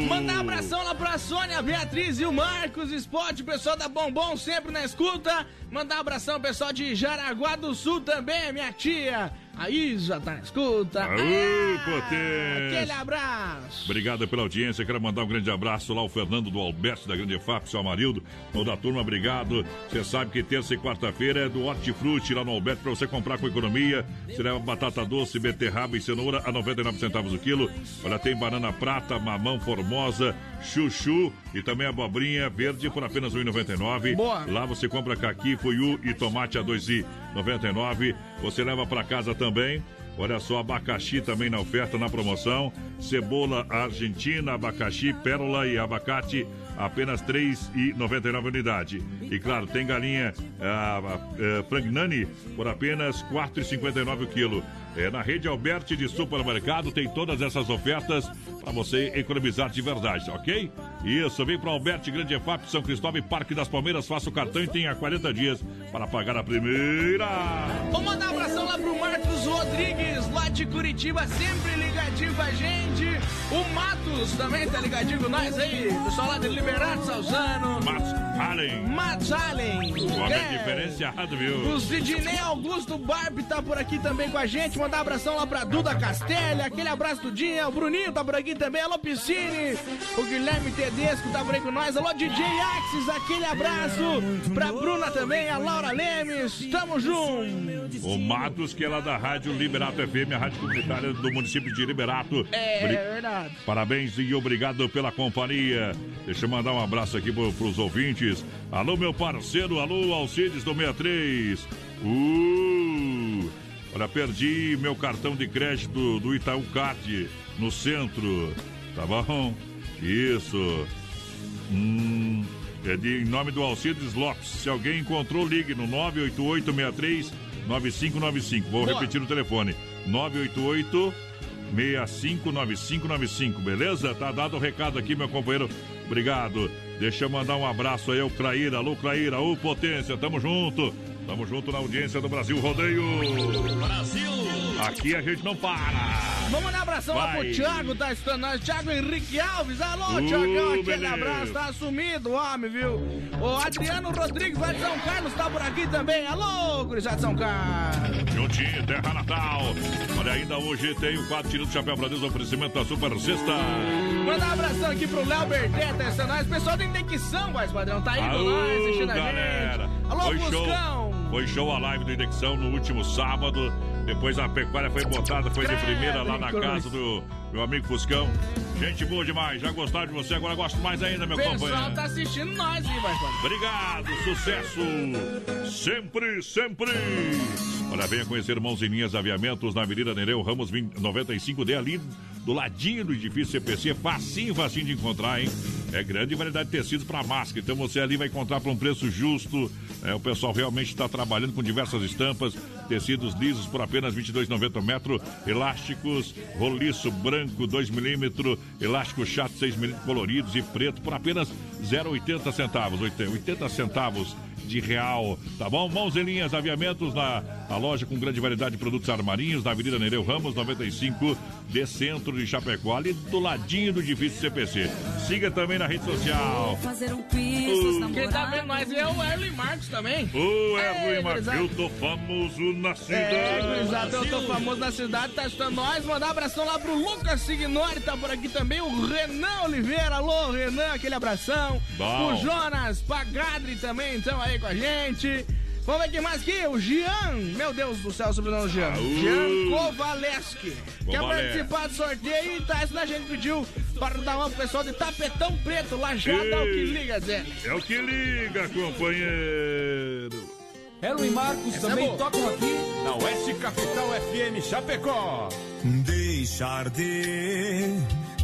Mandar um abração lá pra Sônia, a Beatriz e o Marcos Spot, o pessoal da Bombom sempre na escuta. Mandar um abração, pessoal de Jaraguá do Sul também, minha tia. A Isa tá na escuta. Aê, ah. Aquele abraço. Obrigado pela audiência. Quero mandar um grande abraço lá ao Fernando do Alberto da Grande FAP, seu Amarildo. Toda a turma, obrigado. Você sabe que terça e quarta-feira é do Hortifruti lá no Alberto para você comprar com economia. Você leva batata doce, beterraba e cenoura a 99 centavos o quilo. Olha, tem banana prata, mamão formosa, chuchu e também abobrinha verde por apenas R$ 1,99. Lá você compra caqui, fuiu e tomate a 2,99. 99. Você leva para casa também. Olha só, abacaxi também na oferta, na promoção. Cebola argentina, abacaxi, pérola e abacate, apenas R$ 3,99 unidade. E claro, tem galinha ah, ah, eh, frangnani a, a, por apenas R$ 4,59 o quilo. É, na rede Alberti de supermercado tem todas essas ofertas para você economizar de verdade, ok? Isso, vem para Alberti Grande EFAP, São Cristóvão e Parque das Palmeiras. Faça o cartão e tenha 40 dias para pagar a primeira. Vou mandar um abração lá pro Marcos Rodrigues, lá de Curitiba, sempre ligadinho com a gente. O Matos também tá ligadinho com nós aí. Pessoal lá de Liberato Salzano. Matos Allen. Matos Allen. O homem É. é diferenciado, viu? O Sidney Augusto Barb tá por aqui também com a gente. Mandar um abração lá pra Duda Castelli. Aquele abraço do dia. O Bruninho tá por aqui também. Alô, Piscine. O Guilherme Tedesco tá por aí com nós. Alô, DJ Axis. Aquele abraço pra Bruna também. A Laura Lemes. Tamo junto. O Matos, que é lá da Rádio Liberato FM, a rádio comunitária do município de Liberato. É, Bri- verdade. Parabéns e obrigado pela companhia. Deixa eu mandar um abraço aqui pro, pros ouvintes. Alô, meu parceiro, alô, Alcides do 63. Uh! Olha, perdi meu cartão de crédito do Itaú Card no centro. Tá bom? Isso. Hum, é de, em nome do Alcides Lopes. Se alguém encontrou, ligue no 98863 9595. Vou Boa. repetir o telefone. 988 659595, beleza? Tá dado o recado aqui, meu companheiro. Obrigado. Deixa eu mandar um abraço aí ao Craíra. Alô, Craíra. Ô, Potência. Tamo junto. Tamo junto na audiência do Brasil Rodeio. Brasil! Aqui a gente não para. Vamos mandar um abração lá Vai. pro Thiago, tá escutando nós. Thiago Henrique Alves. Alô, Uh, Thiagão, aquele abraço. Tá sumido o homem, viu? O Adriano Rodrigues lá de São Carlos tá por aqui também. Alô, gurizada de São Carlos. Juntinho, Terra Natal. Olha, ainda hoje tem o quadro Tirando o Chapéu pra Deus, oferecimento da Super Sexta. Mandar um abração aqui pro Léo Berteta, essa nós. Pessoal da Indexão, voz padrão, tá Alô, nós, assistindo a galera. gente. Alô, Foi show. Foi show a live do Indexão no último sábado. Depois a pecuária foi botada, foi de primeira lá hein, na casa do meu amigo Fuscão. Gente boa demais, já gostaram de você, agora gosto mais ainda, meu Pessoal companheiro. tá assistindo nós aí, voz padrão. Obrigado, sucesso! Sempre, sempre! Olha, venha conhecer Mãozinhas Aviamentos na Avenida Nereu Ramos 20 95D, ali do ladinho do edifício CPC. Facinho, facinho de encontrar, hein? É grande variedade de tecidos para máscara, então você ali vai encontrar por um preço justo. É, o pessoal realmente está trabalhando com diversas estampas, tecidos lisos por apenas R$ 22,90 metro, elásticos, roliço branco 2 milímetros, elástico chato 6 milímetros coloridos e preto por apenas 0,80 centavos, 80 centavos de real, tá bom? Mãos em linhas, aviamentos na a loja com grande variedade de produtos armarinhos na Avenida Nereu Ramos 95, de centro de Chapecó, ali do ladinho do edifício CPC. Siga também na rede social. Fazer um Uh. Quem tá vendo nós é o Erlen Marcos também. É, Erwin Marcos, gurizada. eu tô famoso na cidade. É, exato, eu tô famoso na cidade, tá escutando nós. Mandar um abração lá pro Lucas Signori, tá por aqui também. O Renan Oliveira, alô, Renan, aquele abração. Bom. O Jonas Pagadri também estão aí com a gente. Vamos ver quem mais aqui, o Jean, meu Deus do céu, sobrenome do Jean. Aú. Jean Kovaleski. Quer participar do sorteio e tá, isso a gente pediu para dar uma pro pessoal de Tapetão Preto, Lajada, é o que liga, Zé. É o que liga, companheiro. Erwin e Marcos Essa é também boa. tocam aqui na Oeste Capital FM Chapecó. Deixar de,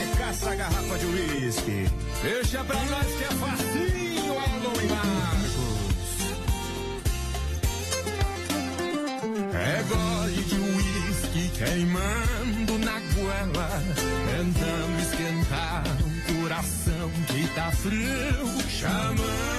essa garrafa de uísque. Deixa pra nós que é facinho, Alô e Marcos. É gole de uísque queimando na goela, tentando esquentar um coração que tá frio, chamando,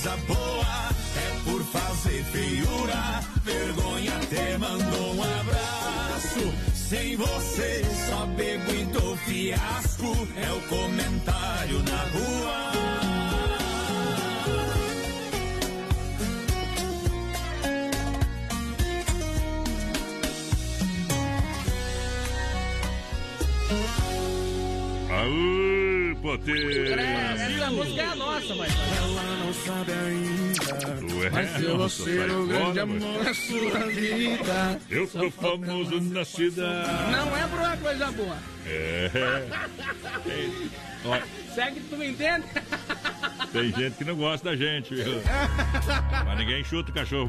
coisa boa é por fazer feiura. Vergonha até mandou um abraço. Sem você só bebo e dou fiasco. É o comentário na rua. Aô, poder! Essa música é a nossa, não sabe ainda. Ué, Vai ser nossa, você sai o grande amor da sua vida. Eu sou famoso na cidade. Não é por uma coisa boa. É. Ó, Segue que tu me entende? tem gente que não gosta da gente, viu? Mas ninguém chuta o cachorro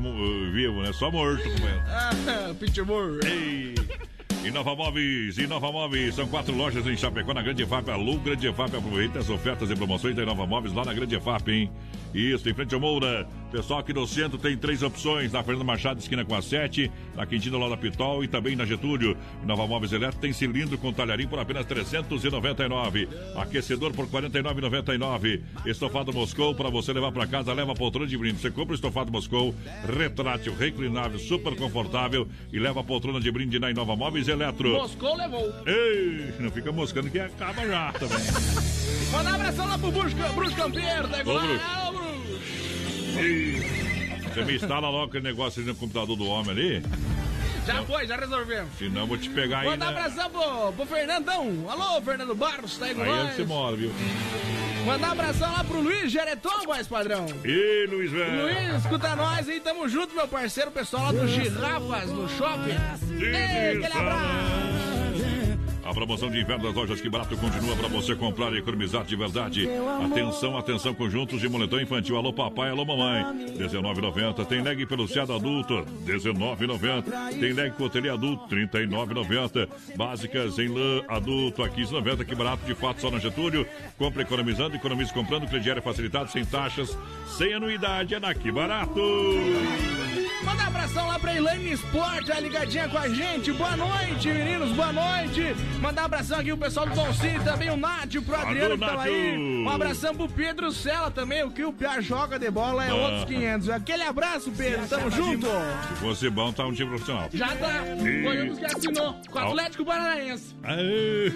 vivo, né? Só morto como ele. Ah, Pitbull. Ei! Inova Móveis, Inova Móveis, são quatro lojas em Chapecó, na Grande FAP, Alô, Grande FAP, aproveita as ofertas e promoções da Inova Móveis lá na Grande FAP, hein? Isso, em frente ao Moura. Pessoal aqui no centro tem três opções, na Fernando Machado, esquina com a 7, na Quintino lá da Pitol e também na Getúlio. Inova Móveis Elétrico tem cilindro com talharim por apenas 399. Aquecedor por 49,99. Estofado Moscou para você levar para casa, leva a poltrona de brinde. Você compra o estofado Moscou, retrátil, reclinável, super confortável e leva a poltrona de brinde na Inova Móveis Eletro. Moscou levou. Ei, não fica moscando que acaba já também. Manda um abração lá pro Bruxo, Bruxo Campeiro, tá igual Você me instala logo aquele negócio ali no computador do homem ali, Já foi, já resolvemos. senão eu vou te pegar aí, Manda um né? abração pro, pro Fernandão. Alô, Fernando Barros, tá aí com Aí nós. você mora, viu? Manda um abração lá pro Luiz Gereton, voz padrão. Ih, Luiz velho. Luiz, escuta nós aí, tamo junto, meu parceiro, pessoal lá do Girafas, no shopping. Ei, aquele abraço. A promoção de inverno das lojas Que Barato continua para você comprar e economizar de verdade. Atenção, atenção, conjuntos de moletom infantil. Alô papai, alô mamãe. R$19,90. Tem leg peluciado adulto. R$19,90. Tem leg cotelê adulto. R$39,90. Básicas em lã adulto a R$15,90. Que barato de fato só na Getúlio. Compre economizando, economize comprando. Crediário facilitado, sem taxas, sem anuidade. É na Que Barato. Manda um abração lá pra Elaine Sport, tá ligadinha com a gente. Boa noite, meninos, boa noite. Mandar um abração aqui pro pessoal do Dom Cine, também o Nádio, pro Adriano que tava aí. Um abração pro Pedro Sela também, o que o Pia joga de bola é Ah. outros 500. Aquele abraço, Pedro, tamo junto. Se fosse bom, tá um time profissional. Já tá, foi um dos que assinou com o. Atlético Paranaense. Aí,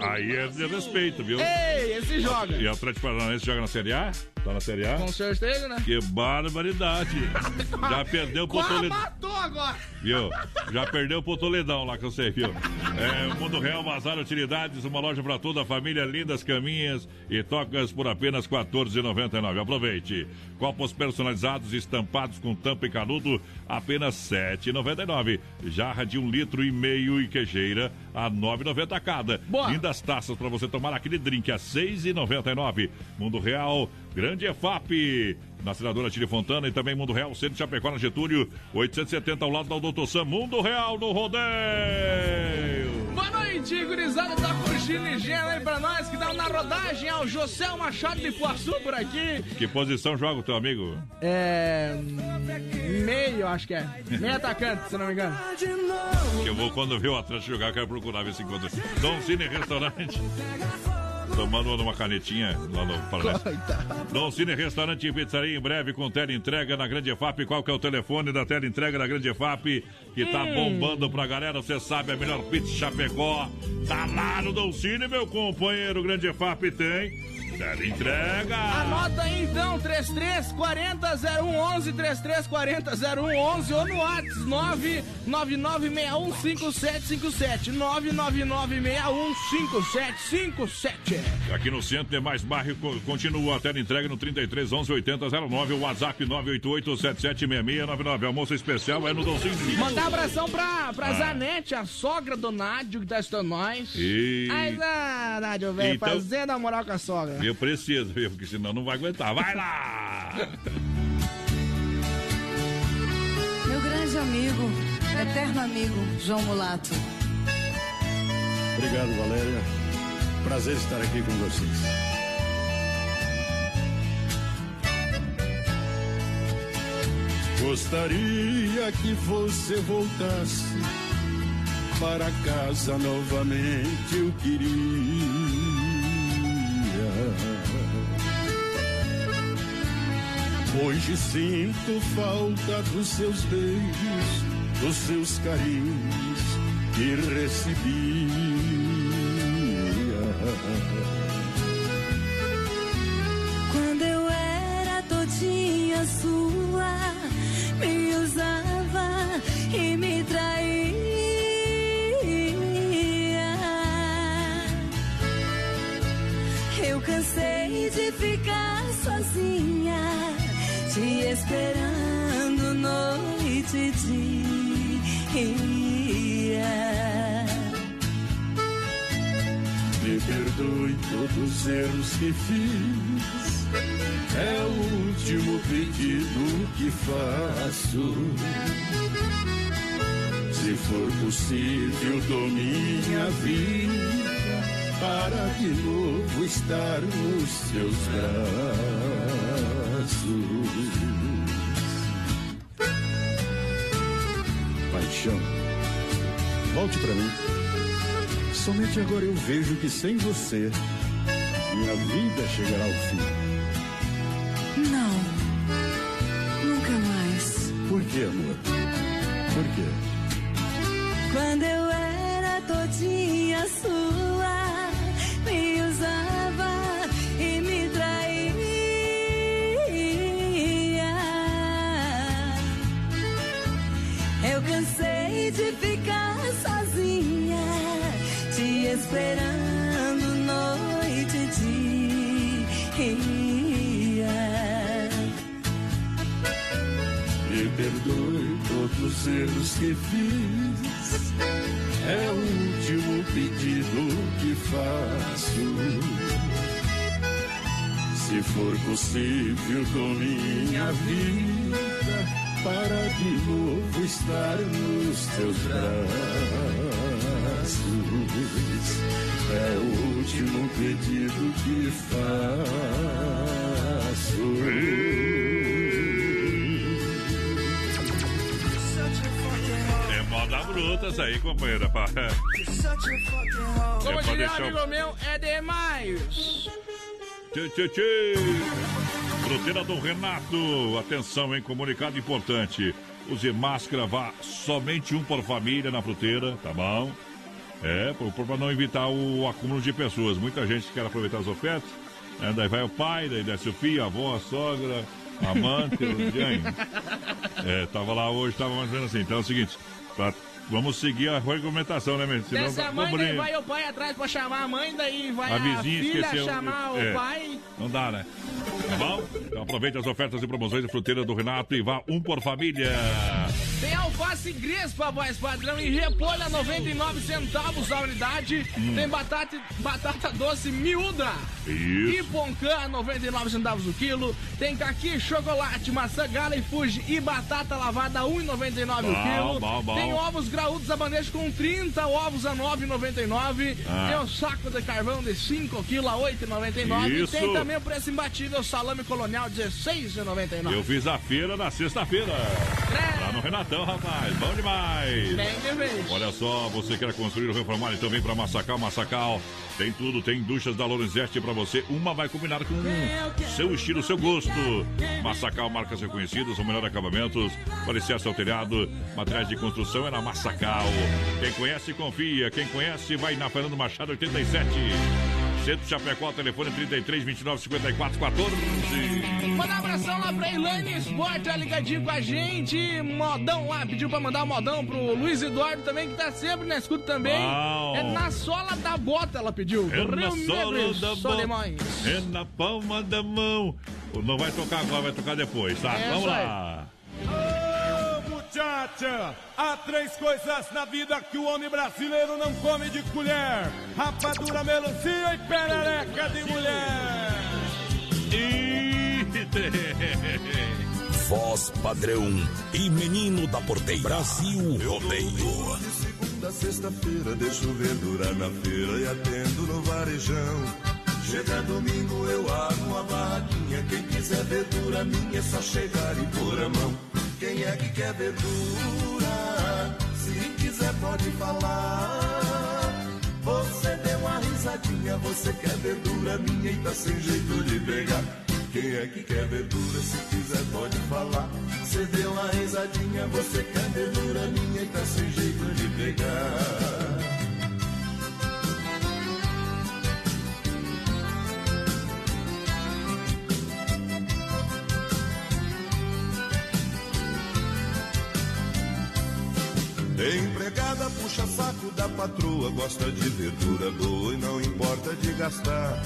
aí é de respeito, viu? Ei, esse joga. E o Atlético Paranaense joga na Série A? Tá na Série A? Com certeza, né? Que barbaridade! Já perdeu pro Toledão. matou agora. Viu? Já perdeu pro Toledão lá que eu sei, viu? É, Mundo Real Bazar Utilidades, uma loja pra toda a família, lindas caminhas e tocas por apenas R$ 14,99. Aproveite. Copos personalizados, estampados com tampa e canudo, apenas R$ 7,99. Jarra de um litro e meio e queijeira a R$ 9,90 cada. Lindas taças pra você tomar aquele drink a R$ 6,99. Mundo Real, Grande EFAP. Na senadora Tire Fontana e também Mundo Real, Centro de Chapecó, na Getúlio, 870 ao lado da Doutor Sam. Mundo Real no rodeio. Noite, gurizada tá curtindo gelo aí pra nós que dá na rodagem. É o José Machado de Poaçu por aqui. Que posição joga o teu amigo? É. Meio, acho que é. Meio atacante, se não me engano. Que eu vou, quando ver o Atlético jogar, quero procurar ver se encontra. Dom Cine Restaurante. Tomando uma canetinha lá no Paraná. Dom Cine Restaurante e Pizzaria em breve com tela entrega na Grande EFAP. Qual que é o telefone da tela entrega na Grande EFAP? Que tá Hum. bombando pra galera. Você sabe, a melhor pizza Chapecó. Tá lá no Dom Cine, meu companheiro. Grande EFAP tem. Tela entrega. Anota aí então, 3340 0111, 3340 0111 ou no WhatsApp 999615757, 999615757. Aqui no centro tem mais bairro, co- continua a tela entrega no 33 11 8009, o WhatsApp 988 776699. Almoço especial é no Donzinho Mandar abração pra, pra Ah. Zanete, a sogra do Nádio que tá estudando nós. E... Ah, Nádio, velho, Então- fazendo a moral com a sogra. Eu preciso, viu? Porque senão não vai aguentar. Vai lá! Meu grande amigo, eterno amigo, João Mulato. Obrigado, Valéria. Prazer estar aqui com vocês. Gostaria que você voltasse para casa novamente. Eu queria Hoje sinto falta dos seus beijos, dos seus carinhos que recebia. Quando eu era todinha sua, me usava e me traía. Cansei de ficar sozinha, te esperando noite e dia. Me perdoe todos os erros que fiz. É o último pedido que faço. Se for possível, dou minha vida para de novo estar nos seus braços. Paixão, volte para mim. Somente agora eu vejo que sem você, minha vida chegará ao fim. Não, nunca mais. Por que, amor? Por quê? Quando eu era todinha sua, possível, dou minha vida para de novo estar nos teus braços. É o último pedido que faço. É moda bruta aí, companheira. pá. Como diria um amigo meu, é demais. Tchê, tchê, tchê. Fruteira do Renato. Atenção, hein? Comunicado importante. Use máscara, vá somente um por família na fruteira, tá bom? É, para não evitar o acúmulo de pessoas. Muita gente quer aproveitar as ofertas. né? Daí vai o pai, daí desce o filho, a avó, a sogra, a amante, o Jane. É, tava lá hoje, tava mais ou menos assim. Então é o seguinte, pra- vamos seguir a regulamentação, né, mesmo? Desce a mãe, daí vamos- vai o pai atrás pra chamar a mãe, daí vai a, a filha chamar é, o pai. Não dá, né? Tá bom? Então aproveite as ofertas e promoções de fruteira do Renato e vá um por família. Tem alface crespa, voz padrão, e repolho a 99 centavos a unidade. Hum. Tem batata, batata doce miúda. Isso. E poncã a 99 centavos o quilo. Tem caqui, chocolate, maçã, gala e fuji e batata lavada a 1,99 o quilo. bom, bom. Tem ovos graúdos a bandeja com 30 ovos a 9,99. Ah. Tem o saco de carvão de 5 quilos a 8,99. E tem também o preço imbatível salame colonial 16,99. Eu fiz a feira na sexta-feira. Lá no Renatão, rapaz. Bom demais. Bem. Olha só, você quer construir ou reformar, então vem pra Massacal, Massacal. Tem tudo, tem duchas da Lorenzetti pra você. Uma vai combinar com o seu estilo, seu gosto. Massacal, marcas reconhecidas, o melhor acabamentos. Alicerce ao telhado, materiais de construção é na Massacal. Quem conhece, confia. Quem conhece, vai na Fernando Machado 87. Centro Chapecó, telefone 33 29 54 14. Mandar um abração lá pra Elaine Sport, tá ligadinho com a gente. Modão lá, pediu pra mandar um modão pro Luiz Eduardo também, que tá sempre na escuta também. É na sola da bota, ela pediu. É na sola Negro, da Solimões. mão. É na palma da mão. Não vai tocar agora, vai tocar depois, tá? É Vamos isso aí. Muchacha! Há três coisas na vida que o homem brasileiro não come de colher: rapadura, melancia e perereca de mulher. E... Voz padrão e menino da porteira. Brasil Rodeio. Da sexta-feira deixo verdura na feira e atendo no varejão. Chega domingo eu abro uma barraquinha. Quem quiser verdura minha é só chegar e pôr a mão. Quem é que quer verdura? Se quiser pode falar. Você deu uma risadinha, você quer verdura minha e tá sem jeito de pegar. Quem é que quer verdura? Se quiser pode falar. Você deu uma risadinha, você quer verdura minha e tá sem jeito de pegar. Empregada puxa saco da patroa, gosta de verdura boa e não importa de gastar.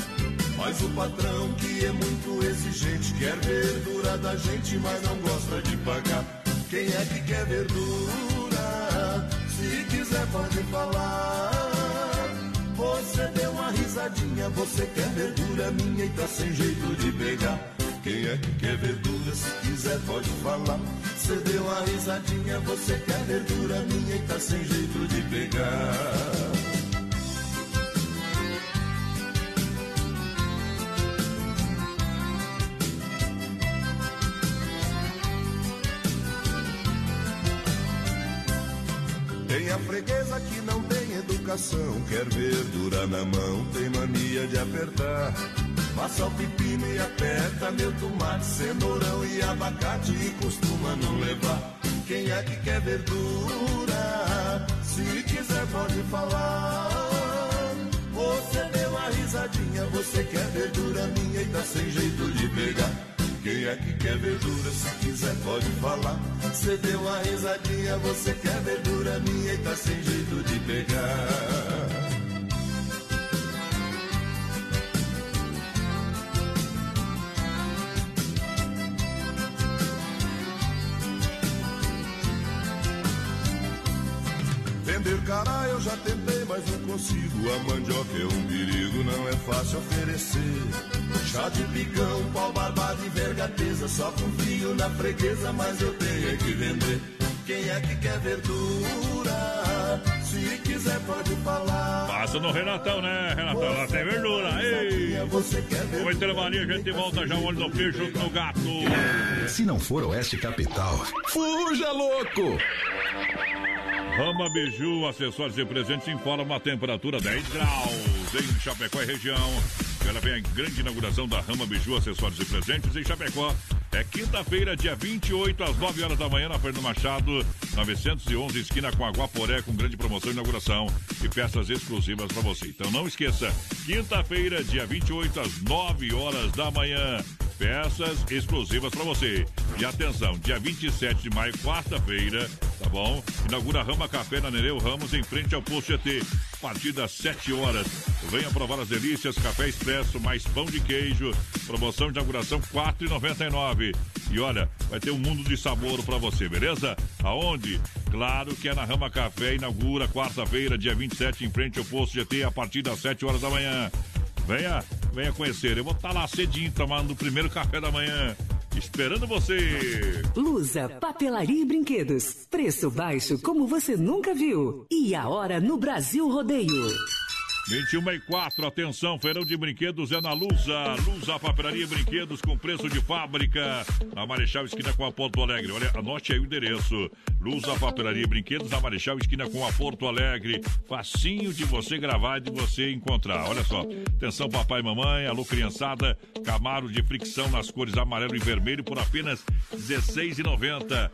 Mas o patrão que é muito exigente quer verdura da gente, mas não gosta de pagar. Quem é que quer verdura? Se quiser pode falar. Você deu uma risadinha, você quer verdura minha e tá sem jeito de pegar. Quem é que quer verdura? Se quiser pode falar. Você deu uma risadinha, você quer verdura minha e tá sem jeito de pegar. Tem a freguesa que não tem educação, quer verdura na mão, tem mania de apertar. Passa o pepino e aperta meu tomate, cenourão e abacate e costuma não levar. Quem é que quer verdura? Se quiser pode falar. Você deu uma risadinha, você quer verdura minha e tá sem jeito de pegar. Quem é que quer verdura? Se quiser pode falar. Você deu uma risadinha, você quer verdura minha e tá sem jeito de pegar. Cará eu já tentei, mas não consigo. A mandioca é um perigo, não é fácil oferecer. Chá de picão, pau barbado e vergateza. Só confio na freguesa, mas eu tenho é que vender. Quem é que quer verdura? Se quiser pode falar. Passa no Renatão, né, Renatão? Lá tem verdura. Ei! Você quer verdura? Vou intervalinho, a gente volta já o olho do peixe junto no gato. Se não for Oeste Capital, fuja louco! Rama Biju, acessórios e presentes informa a temperatura 10 graus em Chapecó e região. Ela vem a grande inauguração da Rama Biju, acessórios e presentes em Chapecó. É quinta-feira, dia 28, às 9 horas da manhã, na Fernando Machado, 911, esquina com Aguaporé, com grande promoção e inauguração e peças exclusivas para você. Então não esqueça, quinta-feira, dia 28, às 9 horas da manhã peças exclusivas para você. E atenção, dia 27 de maio, quarta-feira, tá bom? Inaugura Rama Café na Nereu Ramos, em frente ao Posto GT. A partir das 7 horas. Venha provar as delícias, café expresso, mais pão de queijo. Promoção de inauguração R$ 4,99. E olha, vai ter um mundo de sabor para você, beleza? Aonde? Claro que é na Rama Café, inaugura quarta-feira, dia 27, em frente ao Posto GT, a partir das 7 horas da manhã. Venha, venha conhecer. Eu vou estar lá cedinho, tomando o primeiro café da manhã. Esperando você! Lusa, papelaria e brinquedos. Preço baixo como você nunca viu. E a hora no Brasil Rodeio. 21 e 4, atenção, feirão de brinquedos é na Lusa. Lusa, papelaria e brinquedos com preço de fábrica. Na Marechal Esquina com a Porto Alegre. Olha, anote aí o endereço. Lusa, papelaria e brinquedos na Marechal Esquina com a Porto Alegre. Facinho de você gravar e de você encontrar. Olha só. Atenção, papai e mamãe, alô, criançada. Camaro de fricção nas cores amarelo e vermelho por apenas R$16,90. 16,90.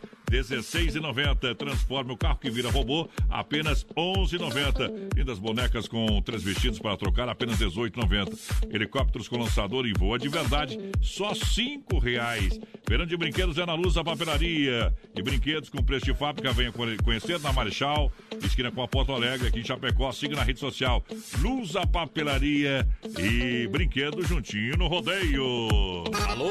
Transforme o carro que vira robô, apenas 11,90. Lindas bonecas com três vestidos para trocar, apenas 18,90. Helicópteros com lançador e voa de verdade, só cinco reais. Verão de brinquedos é na Luz da Papelaria. E brinquedos com preço de fábrica, venha conhecer na Marechal, esquina com a Porto Alegre, aqui em Chapecó. Siga na rede social Luz da Papelaria e brinquedos juntinho no rodeio. Alô,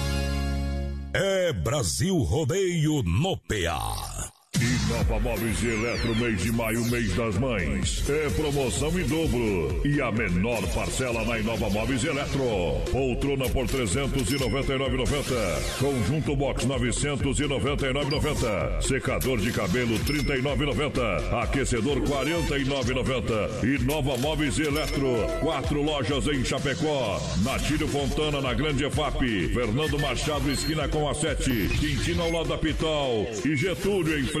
É Brasil Rodeio no PA. E Nova Móveis e Eletro, mês de maio, mês das mães. É promoção em dobro. E a menor parcela na Inova Móveis e Eletro. Poltrona por 399,90. Conjunto box 999,90. Secador de cabelo 39,90. Aquecedor 49,90. E Nova Móveis e Eletro. Quatro lojas em Chapecó. Natílio Fontana na Grande EFAP. Fernando Machado, esquina com a 7. Quintino ao lado da Pitol. E Getúlio em frente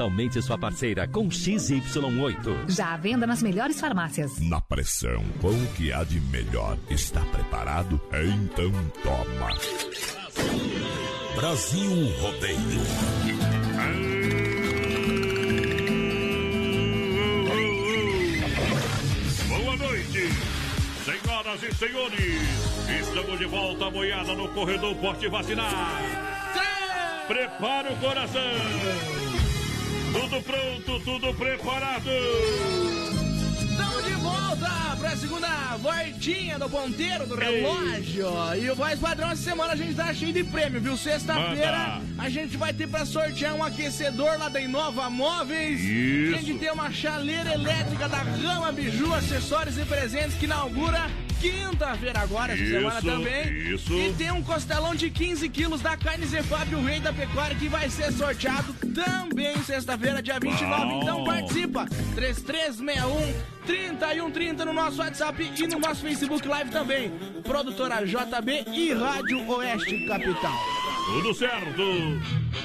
sua parceira com XY8. Já à venda nas melhores farmácias. Na pressão, com o que há de melhor. Está preparado? Então toma. Brasil Rodeio. Boa noite, senhoras e senhores. Estamos de volta, boiada no corredor Porte Vacinar. Prepara o coração. Tudo pronto, tudo preparado. Estamos de volta para a segunda voltinha do ponteiro do relógio. E o voz padrão essa semana a gente tá cheio de prêmio, viu? Sexta-feira a gente vai ter para sortear um aquecedor lá da Inova Móveis. Isso. A gente tem uma chaleira elétrica da Rama Biju, acessórios e presentes que inaugura quinta-feira agora, essa Isso, semana também. isso. E tem um costelão de 15 quilos da carne Zefab, o rei da pecuária, que vai ser sorteado também sexta-feira, dia 29. Bom. Então participa. 3361 3130 no nosso WhatsApp e no nosso Facebook Live também. Produtora JB e Rádio Oeste Capital. Tudo certo.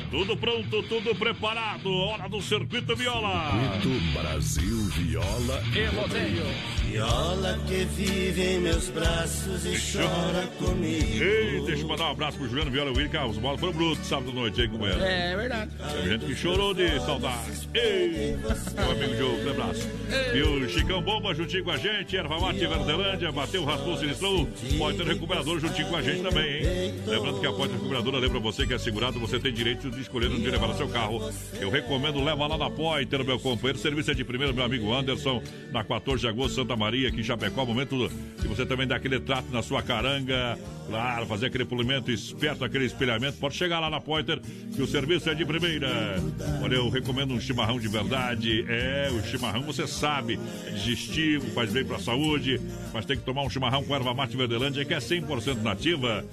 Tudo pronto, tudo preparado. Hora do Circuito Viola. Circuito Brasil Viola e rodeio. Viola que vive em meus braços e chora comigo. Ei, deixa eu mandar um abraço pro Juliano Viola Willi Carlos. Bola foram brutos sábado à noite aí com ele. É verdade. Teve gente que chorou de saudade. Ei, meu amigo Diogo, um abraço. E o Chicão Bomba juntinho com a gente, Erva Mate Verdelândia, bateu, raspou, sinistrou. Pode ter recuperador juntinho com a gente também, hein? Lembrando que a Pode Recuperadora lembra você que é segurado, você tem direito de escolher onde levar o seu carro. Eu recomendo, leva lá na Poiter, meu companheiro. Serviço é de primeiro, meu amigo Anderson, na 14 de agosto, Santa Maria, aqui em Chapecó. Momento que você também dá aquele trato na sua caranga. Claro, fazer aquele polimento esperto, aquele espelhamento. Pode chegar lá na Poiter, que o serviço é de primeira. Olha, eu recomendo um chimarrão de verdade. É, o chimarrão, você sabe, é digestivo, faz bem pra saúde. Mas tem que tomar um chimarrão com erva mate Verdelândia, que é 100% nativa,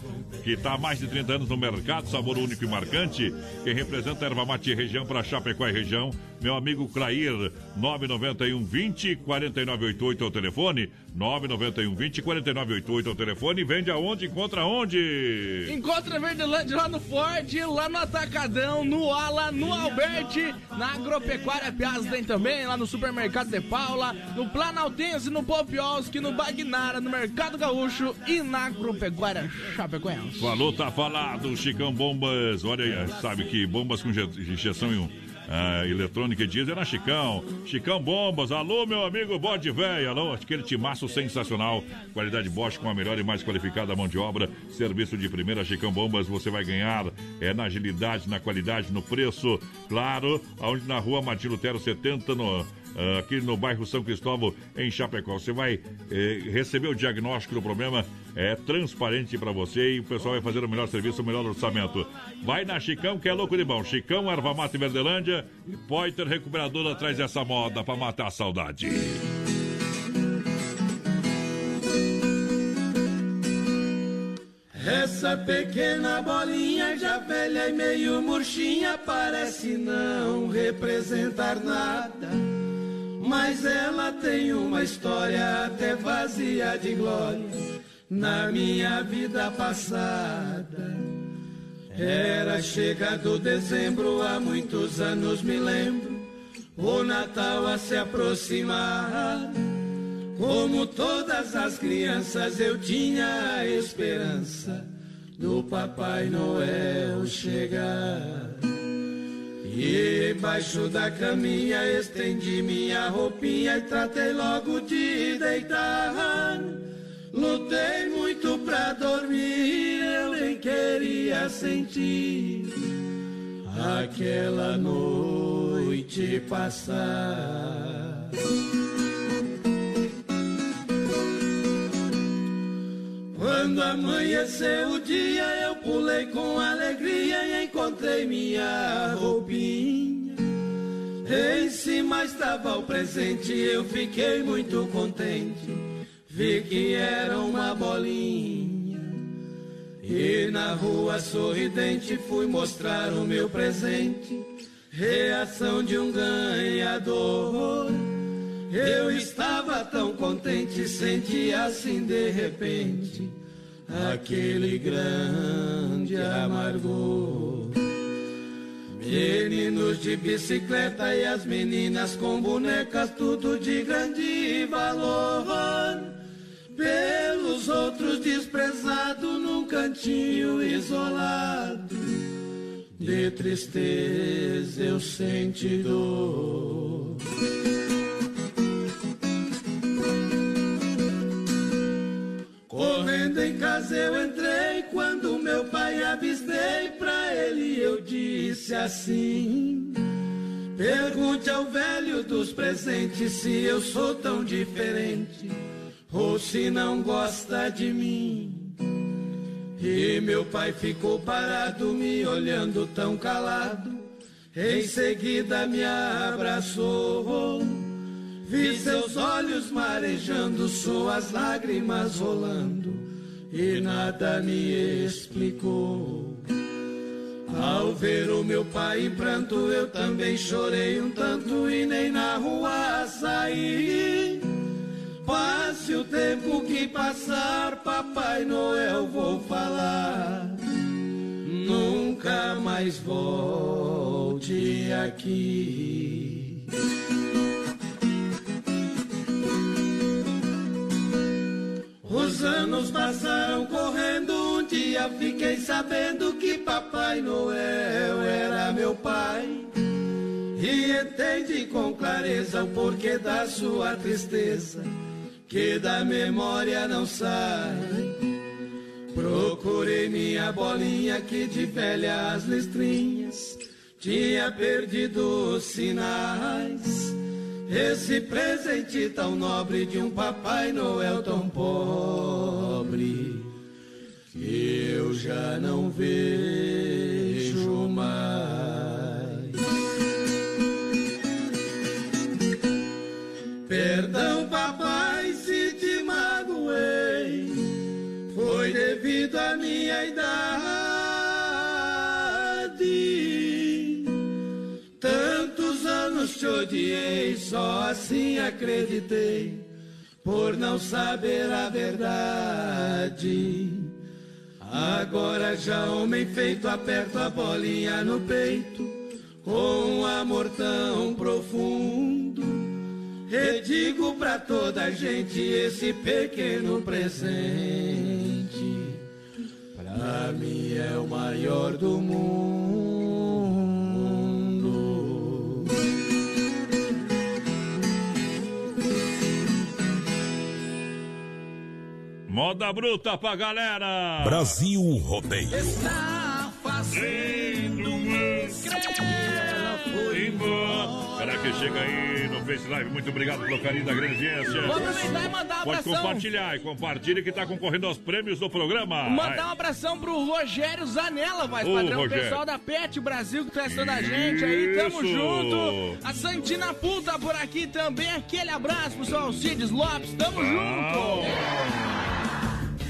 que está há mais de 30 anos no mercado, sabor único e marcante. Quem representa a erva mate região para Chapecó e região, meu amigo Clair, 991 20 4988 é o telefone. 991 20 4988 é o telefone. Vende aonde? Encontra onde? Encontra Verdelândia lá no Ford, lá no Atacadão, no Ala, no Alberti, na Agropecuária Piazza tem também, lá no Supermercado de Paula, no Planaltense, no Popioski, no Bagnara, no Mercado Gaúcho e na Agropecuária Chapecoense. Falou, tá falado, Chicão Bombas. Olha aí, sabe que bombas com inje- injeção em um. Ah, eletrônica é na Chicão. Chicão Bombas, alô meu amigo Bode Véia, alô, aquele timaço sensacional. Qualidade Bosch com a melhor e mais qualificada mão de obra. Serviço de primeira Chicão Bombas, você vai ganhar é, na agilidade, na qualidade, no preço. Claro, aonde na rua Martim Lutero 70, no, aqui no bairro São Cristóvão, em Chapecó. Você vai eh, receber o diagnóstico do problema, é transparente para você e o pessoal vai fazer o melhor serviço, o melhor orçamento. Vai na Chicão, que é louco de bom. Chicão, Erva Mate Verdelândia e Poiter Recuperadora atrás dessa moda para matar a saudade. Essa pequena bolinha já velha e meio murchinha parece não representar nada. Mas ela tem uma história até vazia de glória na minha vida passada. Era chegado dezembro, há muitos anos me lembro, o Natal a se aproximar. Como todas as crianças, eu tinha a esperança do Papai Noel chegar. E debaixo da caminha, estendi minha roupinha e tratei logo de deitar. Lutei muito pra dormir, eu nem queria sentir aquela noite passar. Quando amanheceu o dia, eu pulei com alegria e encontrei minha roupinha. Em cima estava o presente, eu fiquei muito contente. Vi que era uma bolinha. E na rua sorridente fui mostrar o meu presente. Reação de um ganhador. Eu estava tão contente, senti assim de repente aquele grande amargor. Meninos de bicicleta e as meninas com bonecas, tudo de grande valor. Pelos outros desprezado num cantinho isolado. De tristeza eu senti dor. Correndo em casa eu entrei quando meu pai avistei pra ele eu disse assim: Pergunte ao velho dos presentes se eu sou tão diferente ou se não gosta de mim. E meu pai ficou parado me olhando tão calado. Em seguida me abraçou. Vi seus olhos marejando, suas lágrimas rolando, e nada me explicou. Ao ver o meu pai em pranto, eu também chorei um tanto e nem na rua saí. Passe o tempo que passar, Papai Noel, vou falar. Nunca mais volte aqui. Os anos passaram correndo, um dia fiquei sabendo que Papai Noel era meu pai. E entendi com clareza o porquê da sua tristeza, que da memória não sai. Procurei minha bolinha que de velhas listrinhas tinha perdido os sinais. Esse presente tão nobre de um Papai Noel tão pobre que eu já não vejo mais. Perdão, papai, se te magoei, foi devido à minha idade. Te odiei, só assim acreditei, por não saber a verdade. Agora já homem feito, aperto a bolinha no peito, com um amor tão profundo. E digo pra toda a gente esse pequeno presente, pra mim é o maior do mundo. Moda bruta pra galera! Brasil Rodeio. Está fazendo um foi embora. Que chega aí no Face Live, muito obrigado pelo carinho da grande audiência. Vou aproveitar e mandar um Pode abração. compartilhar e compartilha que tá concorrendo aos prêmios do programa. Mandar um abração pro Rogério Zanella, voz Ô, padrão, Rogério. pessoal da Pet Brasil que tá assistindo a gente aí, tamo Isso. junto. A Santina Puta por aqui também, aquele abraço pro seu Alcides Lopes, tamo junto.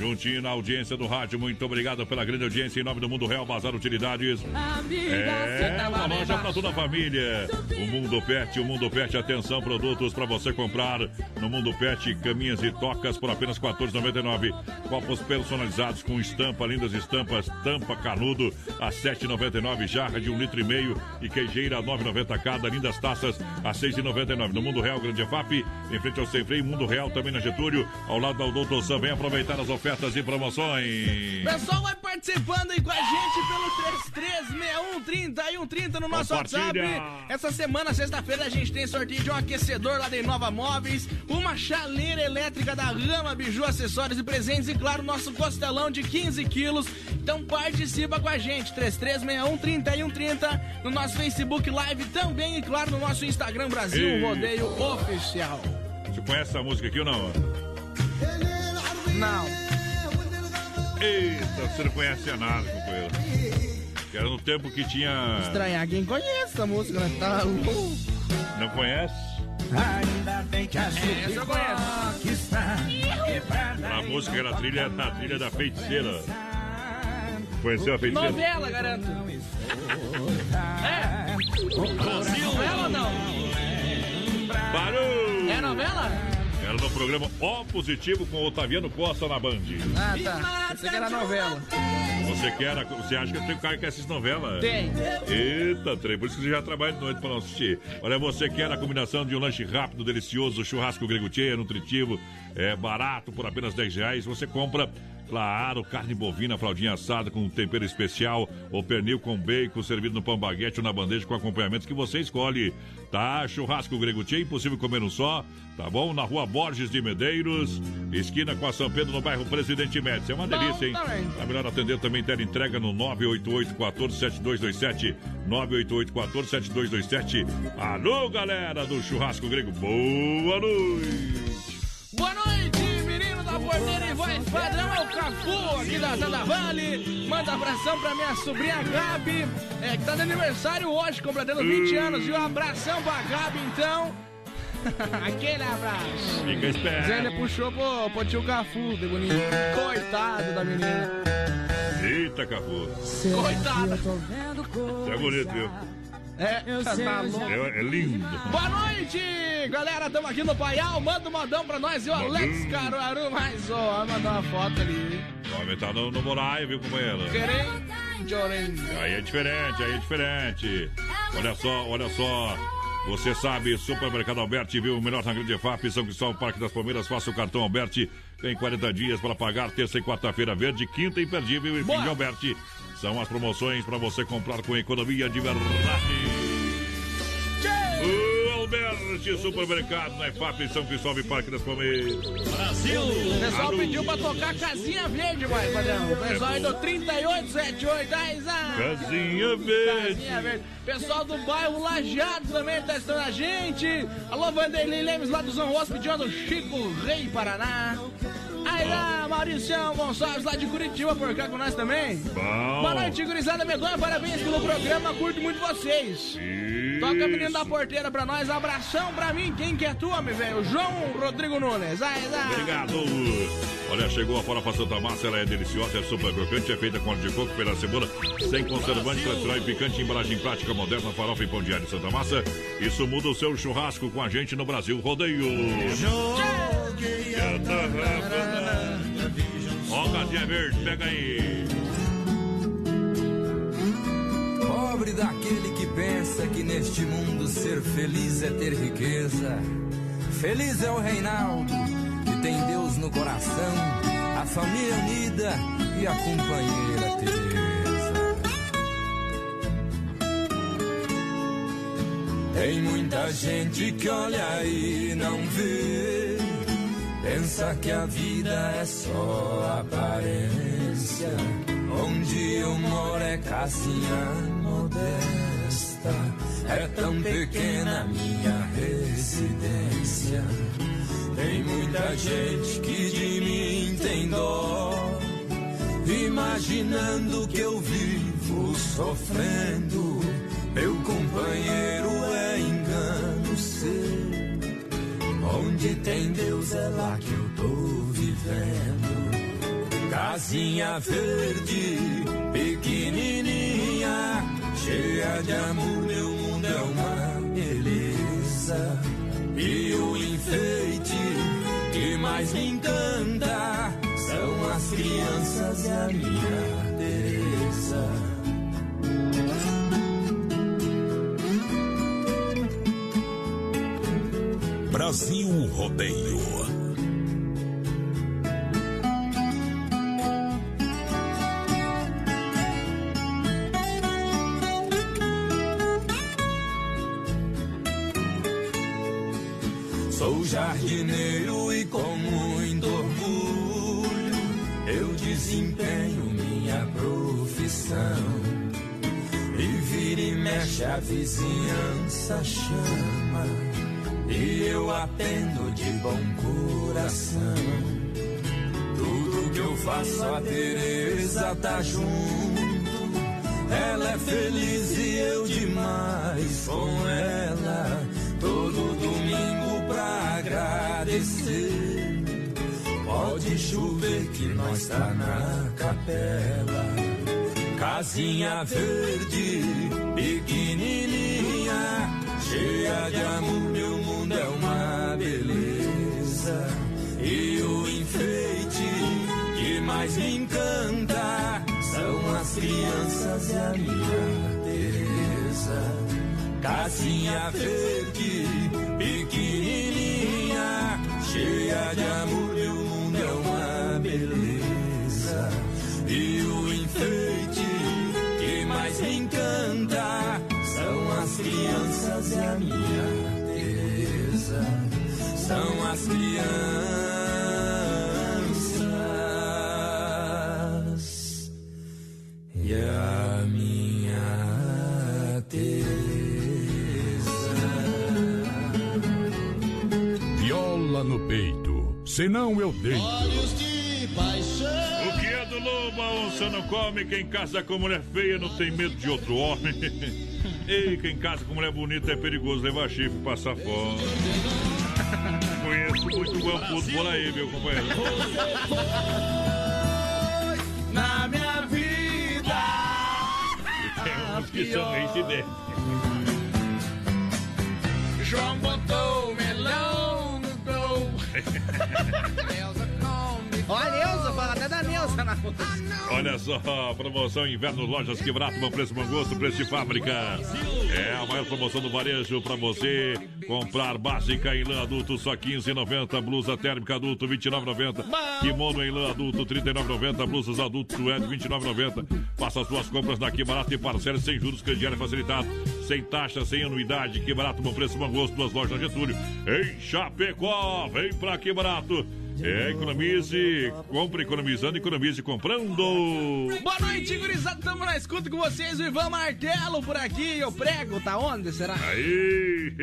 Juntinho na audiência do rádio, muito obrigado pela grande audiência em nome do Mundo Real Bazar Utilidades. É uma loja para toda a família. O Mundo Pet, o Mundo Pet, atenção, produtos para você comprar no Mundo Pet, caminhas e tocas por apenas R$ 14,99. Copos personalizados com estampa, lindas estampas, tampa canudo a R$ 7,99. Jarra de um litro e meio e queijeira a R$ 9,90 cada. Lindas taças a R$ 6,99. No Mundo Real, Grande FAP, em frente ao Sem Freio, Mundo Real também na Getúlio, ao lado da Doutor Sam. Vem aproveitar as ofertas e promoções. Pessoal vai participando aí com a gente pelo 336130 no nosso WhatsApp. Essa semana, sexta-feira, a gente tem sorteio de um aquecedor lá da Inova Móveis, uma chaleira elétrica da Rama Biju, acessórios e presentes e, claro, nosso costelão de 15 quilos. Então participa com a gente, 33613130 no nosso Facebook Live também e, claro, no nosso Instagram Brasil Ei. Rodeio Oficial. Você conhece essa música aqui ou não? Não. Eita, você não conhece nada, companheiro. Que era no tempo que tinha. Estranhar quem conhece essa música, né? Tá louco. Não conhece? Ainda bem que a Essa eu conheço. está A música era a trilha, a trilha da feiticeira. Conheceu a feiticeira? Novela, garanto. É? Novela ou não? Parou! É novela? Era no programa O Positivo com Otaviano Costa na Band. Ah, tá. Pensei que era novela. Você quer, você acha que tem um cara que assiste novela? Tem. Eita, trem, por isso que você já trabalha de noite para não assistir. Olha, você quer a combinação de um lanche rápido, delicioso, churrasco grego nutritivo, é barato, por apenas 10 reais. Você compra, claro, carne bovina, fraldinha assada com tempero especial, ou pernil com bacon, servido no pão baguete ou na bandeja com acompanhamentos que você escolhe. Tá? Churrasco grego tchê, impossível comer um só, tá bom? Na rua Borges de Medeiros, esquina com a São Pedro, no bairro Presidente Médici. É uma delícia, hein? É melhor atender também ter entrega no 988 14 7227 988 14 7227 Alô, galera do Churrasco Grego, boa noite! Boa noite, da porteira e voz padrão, é o Cafu aqui da Zada Vale. Manda abração pra minha sobrinha Gabi, é, que tá de aniversário hoje, completando 20 anos. E um abração pra Gabi, então. Aquele abraço. Fica esperto. Zé, ele puxou pro, pro tio Cafu, de bonito. Coitado da menina. Eita, Cafu. Coitada. Você é bonito, viu? É, tá louco. É, é lindo. Boa noite, galera. Estamos aqui no Paial. Manda um modão pra nós. E o Alex Caruaru, mais ó. Mandou uma foto ali. O homem tá no, no Moraia, viu, companheiro? Querem? Jorém. Aí é diferente, aí é diferente. Olha só, olha só. Você sabe, Supermercado Alberti, viu? O melhor na Grande FAP, São Cristóvão, Parque das Palmeiras. Faça o cartão Alberti. Tem 40 dias para pagar. Terça e quarta-feira verde, quinta imperdível e fim de Alberti. São as promoções para você comprar com economia de verdade. O Alberti Supermercado na FAP, São Cristóvão e Parque das Palmeiras. Brasil! O pessoal Alô. pediu pra tocar Casinha Verde, vai, padrão. O pessoal aí do 3878, aí, ah. Casinha Verde. Casinha Verde. Pessoal do bairro Lajeado também tá assistindo a gente. Alô, Vanderlei Lemes lá do Zão Ross pedindo Chico Rei Paraná. Aí lá, Mauricião Gonçalves lá de Curitiba por cá com nós também. Bom. Boa noite, gurizada medonha. Parabéns pelo programa, curto muito vocês. Toca a menina da porteira pra nós. Abração pra mim. Quem que é tu, homem, velho? João Rodrigo Nunes. Aí, lá. Obrigado. Olha, chegou a farofa Santa Massa, ela é deliciosa, é super crocante, é feita com óleo de coco, pela cebola, sem conservante, tradicional e picante, embalagem prática, moderna, farofa e pão diário Santa Massa. Isso muda o seu churrasco com a gente no Brasil Rodeio. Ó, casinha verde, pega aí. Pobre daquele que pensa que neste mundo ser feliz é ter riqueza. Feliz é o Reinaldo, que tem Deus no coração, a família unida e a companheira Teresa. Tem muita gente que olha e não vê, pensa que a vida é só aparência. Onde eu moro é casinha é tão pequena minha residência. Tem muita gente que de mim tem dó, imaginando que eu vivo sofrendo. Meu companheiro é engano seu. Onde tem Deus é lá que eu tô vivendo. Casinha verde, pequenininha, cheia de amor, meu mundo é uma beleza. E o enfeite que mais me encanta são as crianças e a minha Teresa. Brasil Rodeio. Profissão. E vira e mexe a vizinhança chama. E eu atendo de bom coração. Tudo que eu faço a Tereza tá junto. Ela é feliz e eu demais com ela. Todo domingo pra agradecer. Pode chover que nós tá na capela. Casinha verde, pequenininha, cheia de amor, meu mundo é uma beleza. E o enfeite que mais me encanta são as crianças e a minha Teresa. Casinha verde, pequenininha, cheia de amor, crianças e a minha Teresa. São as crianças e a minha Viola no peito, senão eu deito. O que é do lobo, a onça não come. Quem casa com mulher feia não tem medo de outro homem. Ei, quem casa com mulher bonita é perigoso levar chifre e passar fome. Conheço muito guampudo por aí, meu companheiro. Na minha vida. Tem uns que são reincidentes. João botou melão no gol. Até da Neuza na. Olha só, promoção Inverno Lojas Quebrato, bom preço, bom gosto, preço de fábrica. É a maior promoção do varejo para você comprar básica em lã adulto só 15,90, blusa térmica adulto 29,90, kimono em lã adulto 39,90, blusas adulto suede 29,90. Faça as suas compras na Que Barato e parcela sem juros, crediário facilitado, sem taxa, sem anuidade. Que Barato, bom preço, bom gosto, duas lojas Getúlio. Em Chapecó, vem pra Que Barato. É, economize, compre economizando, economize comprando. Boa noite, gurizada. Tamo na escuta com vocês. O Ivan Martelo por aqui. Eu prego, tá onde? Será? Aí!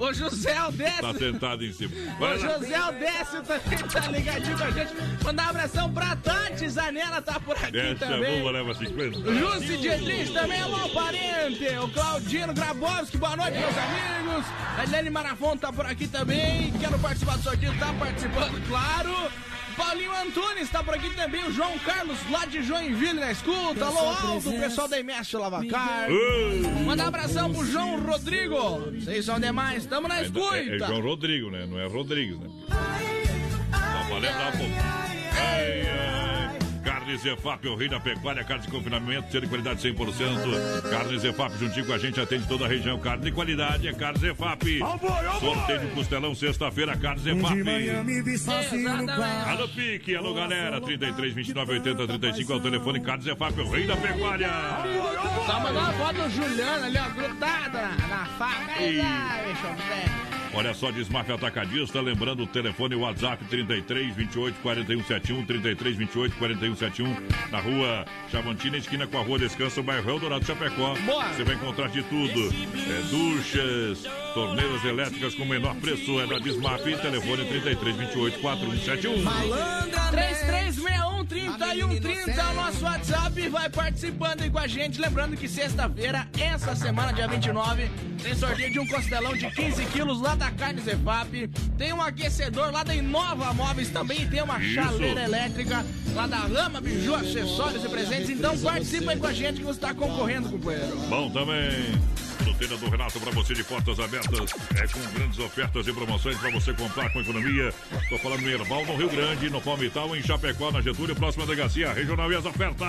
O José Odécio. Tá sentado em cima. O Vai lá. José Odécio também tá ligadinho com a gente. Mandar um abração pra Tati Zanella, tá por aqui Desce a também. bomba, leva 50. O Jussi Dietrich também, alô parente. O Claudino Grabowski, boa noite, meus amigos. A Helene Marafon tá por aqui também. Quero participar do sorteio, tá participando, claro. Paulinho Antunes tá por aqui também. O João Carlos, lá de Joinville, na escuta. Alô, Aldo, o pessoal da MS Lavacar. Manda um abração pro João Rodrigo. Vocês são demais, tamo na É, é escuta. João Rodrigo, né? Não é Rodrigues, né? Tá valendo lá, pô. Ai, ai. Carnes Efap, o rei da pecuária, carne de confinamento, ser de qualidade 100%. Carnes Efap, juntinho com a gente, atende toda a região. Carne de qualidade é Carnes Efap. Sorteio de costelão, sexta-feira, Carnes Efap. Alô, Pique, alô, galera. 33, 29, 80, 35 é o telefone. Carnes Efap, o rei da pecuária. Só mandar uma foto do Juliano ali, ó, grudada na, na faca. Deixa eu ver. Olha só, Desmaf Atacadista, lembrando o telefone o WhatsApp 33 28 41 71, 33 28 41 71, na rua Chavantina, esquina com a rua Descanso, bairro Eldorado Chapecó. Boa. Você vai encontrar de tudo: é, duchas, torneiras elétricas com menor preço, é da Desmaf, telefone 33 28 41 71. 3361 3130 é o nosso WhatsApp. Vai participando aí com a gente. Lembrando que sexta-feira, essa semana, dia 29, tem sorteio de um costelão de 15 quilos lá da Carne Zefap. Tem um aquecedor lá da Inova Móveis também. Tem uma Isso. chaleira elétrica lá da Rama Biju, acessórios e presentes. Então participa aí com a gente que você está concorrendo, companheiro. Bom também. Fruteira do Renato para você de portas abertas. É com grandes ofertas e promoções para você comprar com economia. Estou falando no Herbal, no Rio Grande, no Palmital, em Chapecó, na Getúlio, próxima delegacia regional e as ofertas.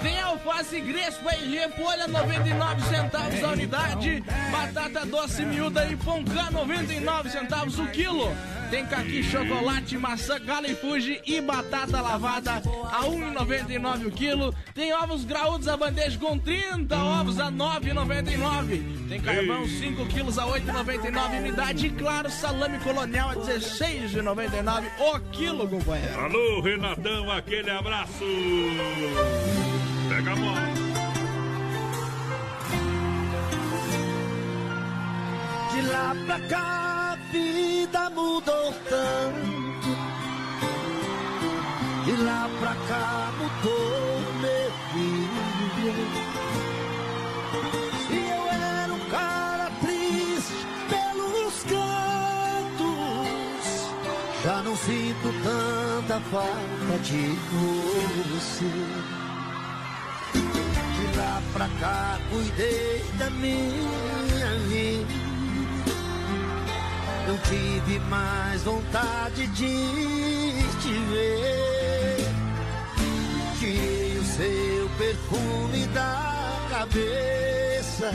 Tem alface grespa e repolho a 99 centavos a unidade. Batata doce miúda e poncã 99 centavos o quilo. Tem caqui, chocolate, maçã, califuge e batata lavada a 1,99 o quilo. Tem ovos graúdos a bandeja com 30 ovos a 9,99. Tem carvão 5 quilos a 8,99 unidade. E claro, salame colonial a 16,99 o quilo, companheiro. Alô, Renatão, aquele abraço. Pega a mão. De lá pra cá a vida mudou tanto. Sinto tanta falta de você. De lá pra cá cuidei da minha vida. Não tive mais vontade de te ver. Tirei o seu perfume da cabeça.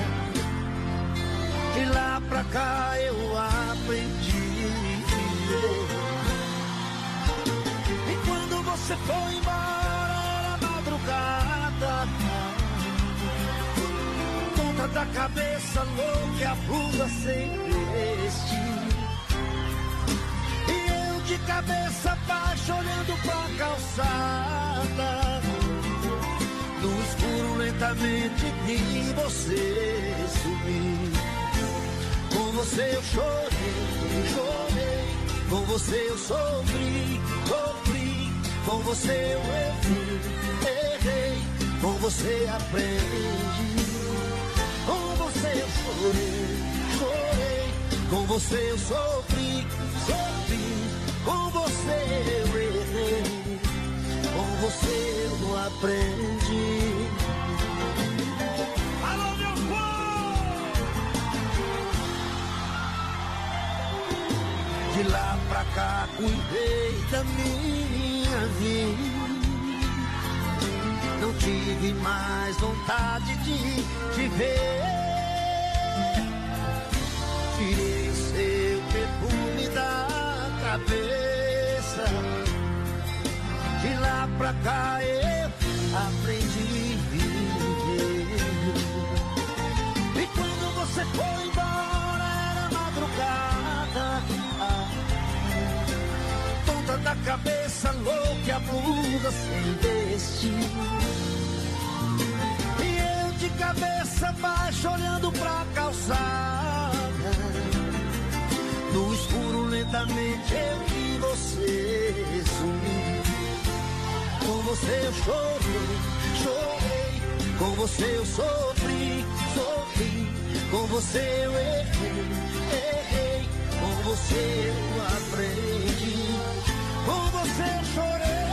De lá pra cá eu aprendi. Você foi embora era madrugada. Ponta da cabeça louca e a blusa sem veste. E eu de cabeça baixa olhando pra calçada. No escuro lentamente vi você sumir. Com você eu chorei, chorei. Com você eu sofri. Com você eu errei, errei. Com você aprendi. Com você eu chorei, chorei. Com você eu sofri, sofri. Com você eu errei. Com você eu aprendi. Alô, meu De lá pra cá cuidei da minha vida. Não tive mais vontade de te ver. Tirei o seu perfume da cabeça. De lá pra cá eu aprendi a viver. E quando você foi embora era madrugada. Da cabeça louca, a blusa sem destino. E eu de cabeça baixa olhando pra calçada. No escuro lentamente eu vi você sumir. Com você eu chorei, chorei. Com você eu sofri, sofri. Com você eu errei, errei. Com você eu aprendi. Com você eu chorei.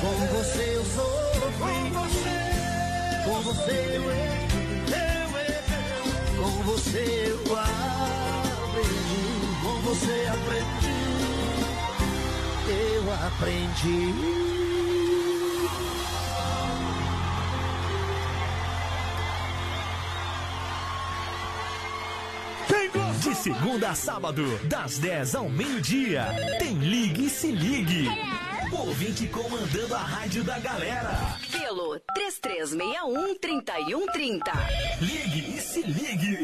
Com você eu sofri. Com você, com você eu errei. Com você eu aprendi. Com você aprendi. Eu aprendi. Segunda a sábado, das 10 ao meio-dia, tem Ligue e Se Ligue. Ouvinte comandando a rádio da galera. Pelo 3361-3130. Ligue e Se Ligue.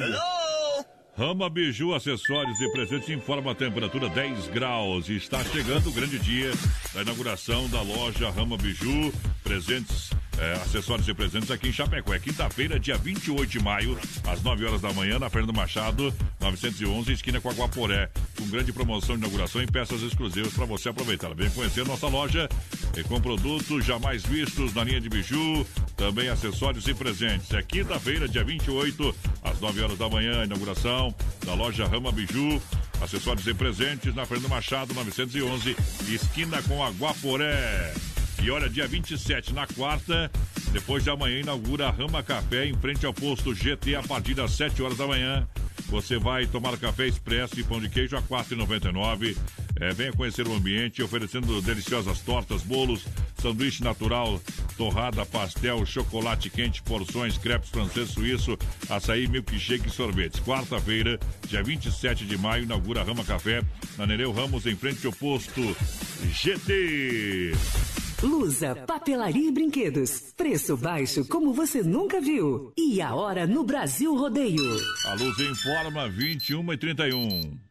Rama Biju, acessórios e presentes informa a temperatura 10 graus. E está chegando o grande dia da inauguração da loja Rama Biju. Presentes, eh, acessórios e presentes aqui em Chapecó. É quinta-feira, dia 28 de maio, às 9 horas da manhã, na Fernando Machado, 911, esquina com a Guaporé. Com grande promoção de inauguração e peças exclusivas para você aproveitar. Vem conhecer nossa loja com produtos jamais vistos na linha de biju, também acessórios e presentes. É quinta-feira, dia 28, às 9 horas da manhã, inauguração da loja Rama Biju. Acessórios e presentes na Fernando Machado, 911, esquina com a Guaporé. E olha, dia 27, na quarta, depois de amanhã, inaugura a Rama Café em frente ao posto GT a partir das 7 horas da manhã. Você vai tomar café expresso e pão de queijo a R$ 4,99. É, venha conhecer o ambiente, oferecendo deliciosas tortas, bolos, sanduíche natural torrada, pastel, chocolate quente, porções, crepes francês suíço, açaí, milkshake e sorvetes. Quarta-feira, dia 27 de maio, inaugura Rama Café na Nereu Ramos, em frente ao posto GT. Lusa, papelaria e brinquedos. Preço baixo como você nunca viu. E a hora no Brasil Rodeio. A luz informa 21 e 31.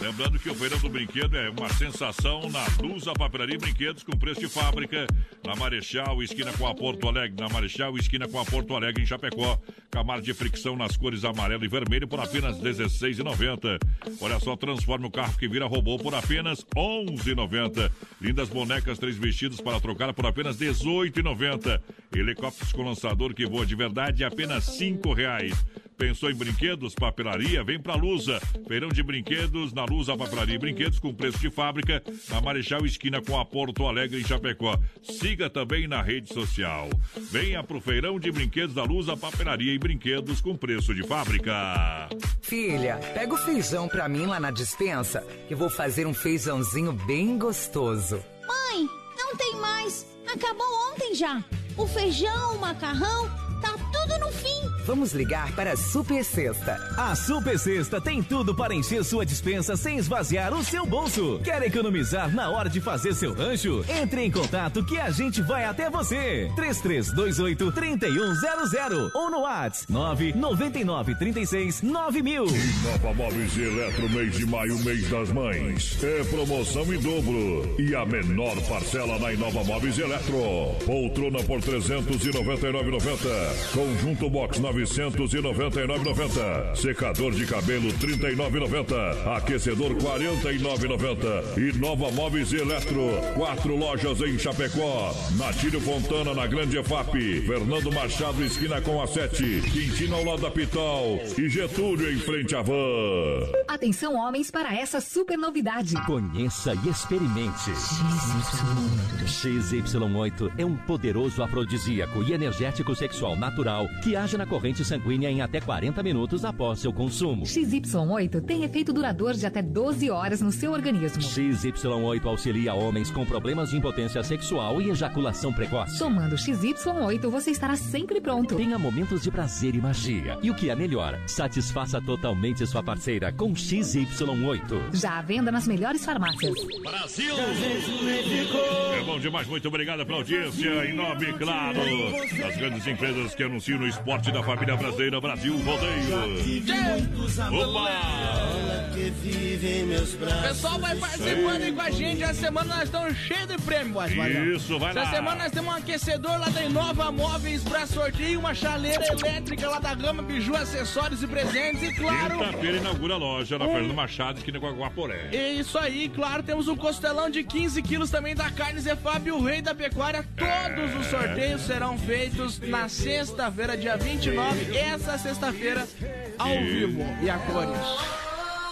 Lembrando que o Feirão do Brinquedo é uma sensação na Lusa Papelaria Brinquedos com preço de fábrica. Na Marechal, esquina com a Porto Alegre. Na Marechal, esquina com a Porto Alegre, em Chapecó. Camar de fricção nas cores amarelo e vermelho por apenas R$ 16,90. Olha só, transforma o carro que vira robô por apenas R$ 11,90. Lindas bonecas, três vestidos para trocar por apenas R$ 18,90. Helicópteros com lançador que voa de verdade apenas R$ 5,00. Pensou em brinquedos, papelaria? Vem pra Lusa. Feirão de brinquedos na Lusa Papelaria e Brinquedos com preço de fábrica na Marechal Esquina com a Porto Alegre em Chapecó. Siga também na rede social. Venha pro Feirão de Brinquedos da Lusa Papelaria e Brinquedos com preço de fábrica. Filha, pega o feijão pra mim lá na dispensa, que vou fazer um feijãozinho bem gostoso. Mãe, não tem mais. Acabou ontem já. O feijão, o macarrão, tá tudo no fim. Vamos ligar para a Super Sexta. A Super Sexta tem tudo para encher sua dispensa sem esvaziar o seu bolso. Quer economizar na hora de fazer seu rancho? Entre em contato que a gente vai até você. 3328 3100 ou no WhatsApp 999 36 9000. Nova Móveis e Eletro, mês de maio, mês das mães. É promoção em dobro. E a menor parcela na Inova Móveis e Eletro. Poltrona por 399,90. Conjunto Box 999,90. Secador de cabelo 39,90. Aquecedor 49,90. E Nova Móveis e Eletro. Quatro lojas em Chapecó. Natílio Fontana na Grande EFAP. Fernando Machado esquina com a 7. Quintino ao lado da Pitol. E Getúlio em frente à van. Atenção, homens, para essa super novidade. Conheça e experimente. XY8 é um poderoso afrodisíaco e energético sexual natural que age na corrente sanguínea em até 40 minutos após seu consumo. XY8 tem efeito duradouro de até 12 horas no seu organismo. XY8 auxilia homens com problemas de impotência sexual e ejaculação precoce. Tomando XY8, você estará sempre pronto. Tenha momentos de prazer e magia. E o que é melhor, satisfaça totalmente sua parceira com XY8. Já à venda nas melhores farmácias. Brasil! É bom demais, muito obrigado pela audiência. Em nome, claro, das grandes empresas que anunciam no esporte da família brasileira Brasil Rodeio. Opa! O pessoal vai participando aí com a gente. Essa semana nós estamos cheios de prêmio. Isso, vai Essa lá. semana nós temos um aquecedor lá da Inova Móveis pra sorteio, uma chaleira elétrica lá da Gama Biju, acessórios e presentes. E claro, Quinta-feira inaugura a loja na Fernando Machado, esquina com a Guaporé. é isso aí, claro, temos um costelão de 15 quilos também da carne Zé Fábio, o rei da pecuária. Todos os sorteios serão feitos na sexta-feira, dia 29, essa sexta-feira, ao E- vivo e a cores.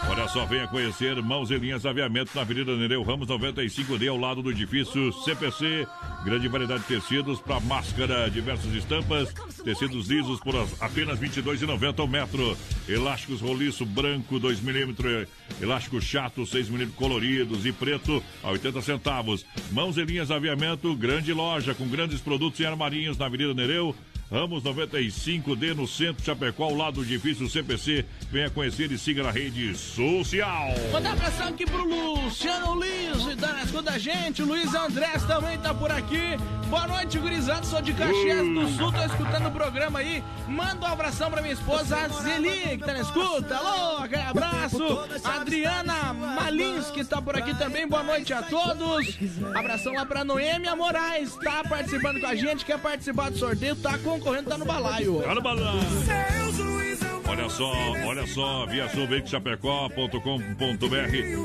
Olha só, venha conhecer Mãos e Linhas Aviamento na Avenida Nereu Ramos 95D, ao lado do edifício CPC. Grande variedade de tecidos para máscara, diversas estampas, tecidos lisos por as- apenas R$ 22,90 ao metro. Elásticos roliço branco 2 milímetros, elástico chato 6 milímetros coloridos e preto a 80 centavos. Mãos e Linhas Aviamento, grande loja com grandes produtos em armarinhos na Avenida Nereu. Ramos 95D no centro de Chapecó, ao lado do edifício CPC. Venha conhecer e siga na rede social. Mandar um abração aqui pro Luciano Luiz, e tá na escuta da gente. O Luiz Andrés também tá por aqui. Boa noite, gurizada. Sou de Caxias do Sul, tô escutando o programa aí. Manda um abração pra minha esposa, a Zeli, que tá na escuta. Alô, aquele abraço. Adriana Malins, que tá por aqui também. Boa noite a todos. Abração lá pra Noêmia Moraes, tá participando com a gente, quer participar do sorteio, tá concorrendo, tá no balaio. Tá no balaio. Olha só, olha só, via Chapecó.com.br.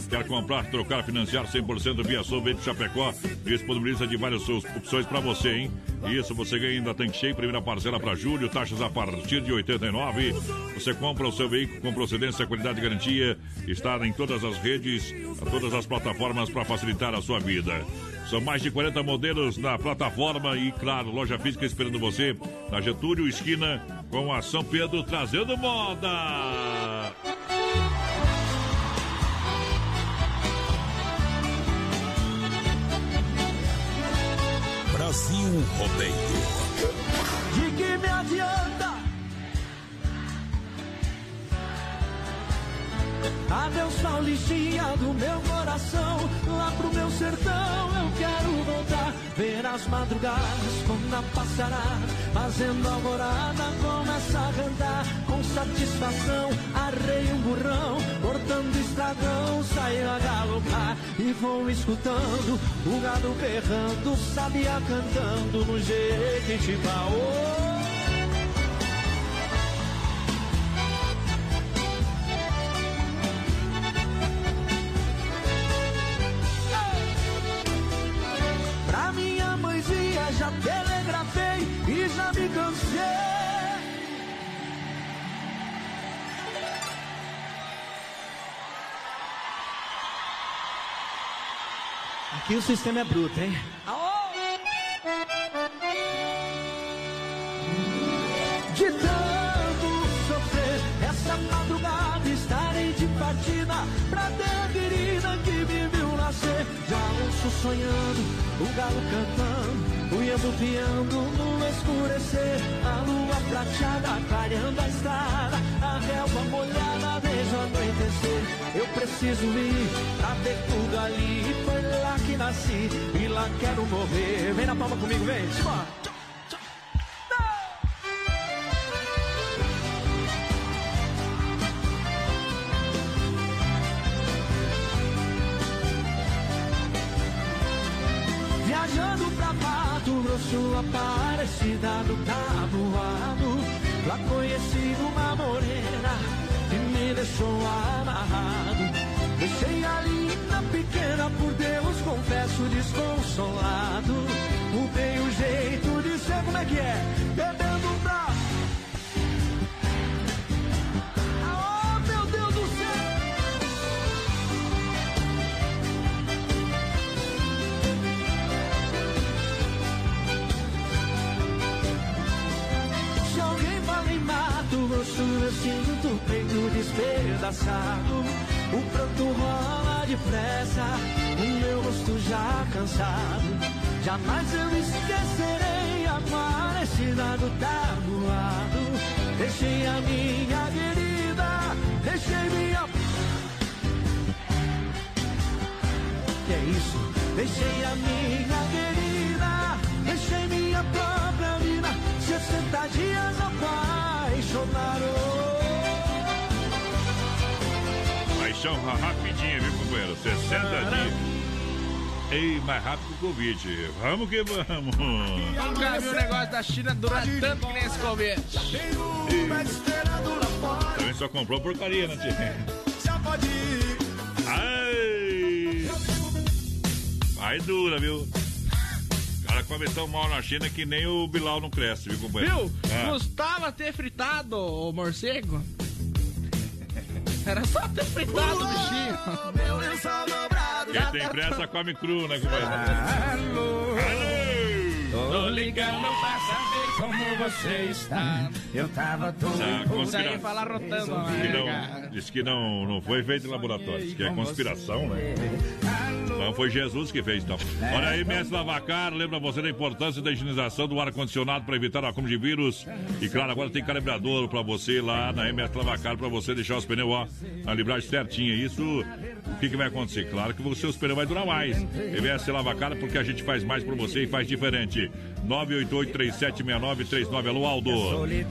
Quer comprar, trocar, financiar 100% via Chapecó. Disponibiliza de várias opções para você, hein? Isso, você ganha ainda tanque cheio, primeira parcela para julho, taxas a partir de 89. Você compra o seu veículo com procedência, qualidade e garantia. Está em todas as redes, todas as plataformas para facilitar a sua vida. São mais de 40 modelos na plataforma e, claro, loja física esperando você na Getúlio, esquina com a São Pedro, trazendo moda. Brasil Rodeio. De que me adianta? Adeus, Paulistinha do meu coração. Lá pro meu sertão eu quero voltar. Ver as madrugadas como na passarada. Fazendo alvorada, começa a cantar. Com satisfação, arrei um burrão. Cortando estragão, saio a galopar. E vou escutando o gado berrando. Sabia cantando no Jequitibá. Oh! Pra minha mãezinha já telegrafei e já me cansei. Aqui o sistema é bruto, hein? De tanto sofrer, essa madrugada estarei de partida pra ter querida que me viu nascer. Já ouço sonhando, galo cantando, o iambo piando no escurecer. A lua prateada clareando a estrada, a relva molhada desde o anoitecer. Eu preciso ir pra ver tudo ali, foi lá que nasci e lá quero morrer. Vem na palma comigo, vem, simbora. Aparecida do Tabuado. Lá conheci uma morena que me deixou amarrado. Deixei a linda pequena, por Deus, confesso, desconsolado. Mudei o jeito de ser, como é que é? Eu sinto o peito despedaçado. O pranto rola depressa, o meu rosto já cansado. Jamais eu esquecerei a parecida do tabuado. Deixei a minha querida, deixei minha. Que é isso? Deixei a minha querida, deixei minha própria vida. 60 dias apaixonaram. Paixão rapidinho, viu, companheiro? 60 dias. Ei, mais rápido que o Covid. Vamos que vamos. Nunca vi o negócio da China durar tanto que nem esse Covid. Também só comprou porcaria, né, tia? Ai! Vai dura, viu? O cara come tão mal na China que nem o Bilal não cresce, viu, companheiro? Viu? Custava ter fritado o morcego. Era só ter fritado o bichinho. Quem tem pressa come cru, né, companheiro? Tô ligando pra saber como você está. Eu tava todo Ah, conspira- aí fala rotando. Diz que né? não, diz que não, não foi feito em laboratório, diz que é conspiração, né? Então foi Jesus que fez, então. Olha aí, mestre Lavacar, lembra você da importância da higienização do ar-condicionado para evitar o acúmulo de vírus. E claro, agora tem calibrador para você lá na MS Lavacar, para você deixar os pneus, ó, na libragem certinha. Isso, o que, que vai acontecer? Claro que você, os pneus vai durar mais. MS Lavacar, porque a gente faz mais por você e faz diferente. 988-3769-39, alô Aldo.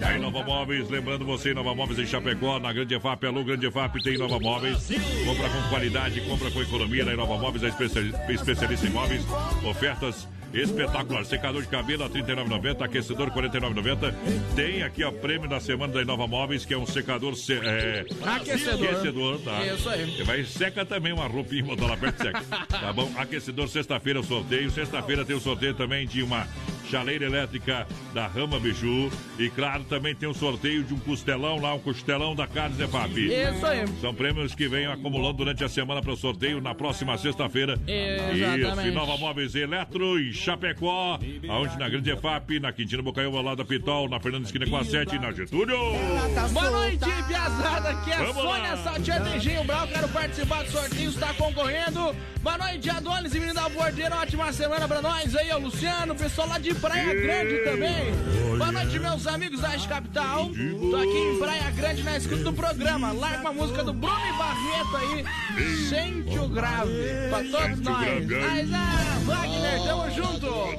Aí, Nova Móveis, lembrando você, Nova Móveis em Chapecó, na Grande EFAP, alô Grande EFAP, tem Nova Móveis. Compra com qualidade, compra com economia, na Nova Móveis, a especiali- especialista em móveis, ofertas espetacular. Secador de cabelo a R$ 39,90, aquecedor R$ 49,90. Tem aqui ó, prêmio da semana da Inova Móveis, que é um secador se- é, Aquecedor. aquecedor, tá? Isso aí. E vai seca também uma roupinha, botar lá perto seca. Tá bom? Aquecedor, sexta-feira o sorteio. Sexta-feira tem o sorteio também de uma chaleira elétrica da Rama Biju. E claro, também tem um sorteio de um costelão lá, um costelão da Carne Zefap. Isso aí. São prêmios que vêm acumulando durante a semana para o sorteio na próxima sexta-feira. Isso, e Nova Móveis Eletro em Chapecó, aonde na Grande EFAP, na Quintina Bocaiúva, lá da Pitol, na Fernanda Esquina com a 7 e na Getúlio. Boa noite, Piazada. Aqui é a Vamos Sônia lá. Saltier Tejinho Brau. Quero participar do sorteio, está concorrendo. Boa noite, Adonis e menino da Bordeira. Ótima semana pra nós aí, ó, Luciano. Pessoal lá de Praia Grande também. Boa noite, meus amigos da Arte Capital. Tô aqui em Praia Grande na escuta do programa. Larga uma música do Bruno e Barreto aí. Sente o grave. Pra todos nós. Mas é, Wagner, tamo junto.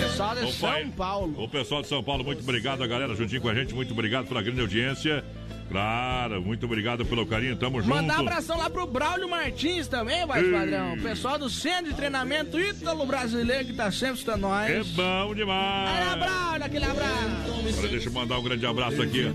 Pessoal de São Paulo. O pessoal de São Paulo, muito obrigado, a galera juntinho com a gente, muito obrigado pela grande audiência. Claro, muito obrigado pelo carinho, tamo junto. Mandar abração lá pro Braulio Martins também, vai Ei. padrão. O pessoal do Centro de Treinamento Ítalo Brasileiro que tá sempre escutando nós. É bom demais. Aí, Braulio, aquele abraço. Olha, deixa eu mandar um grande abraço aqui.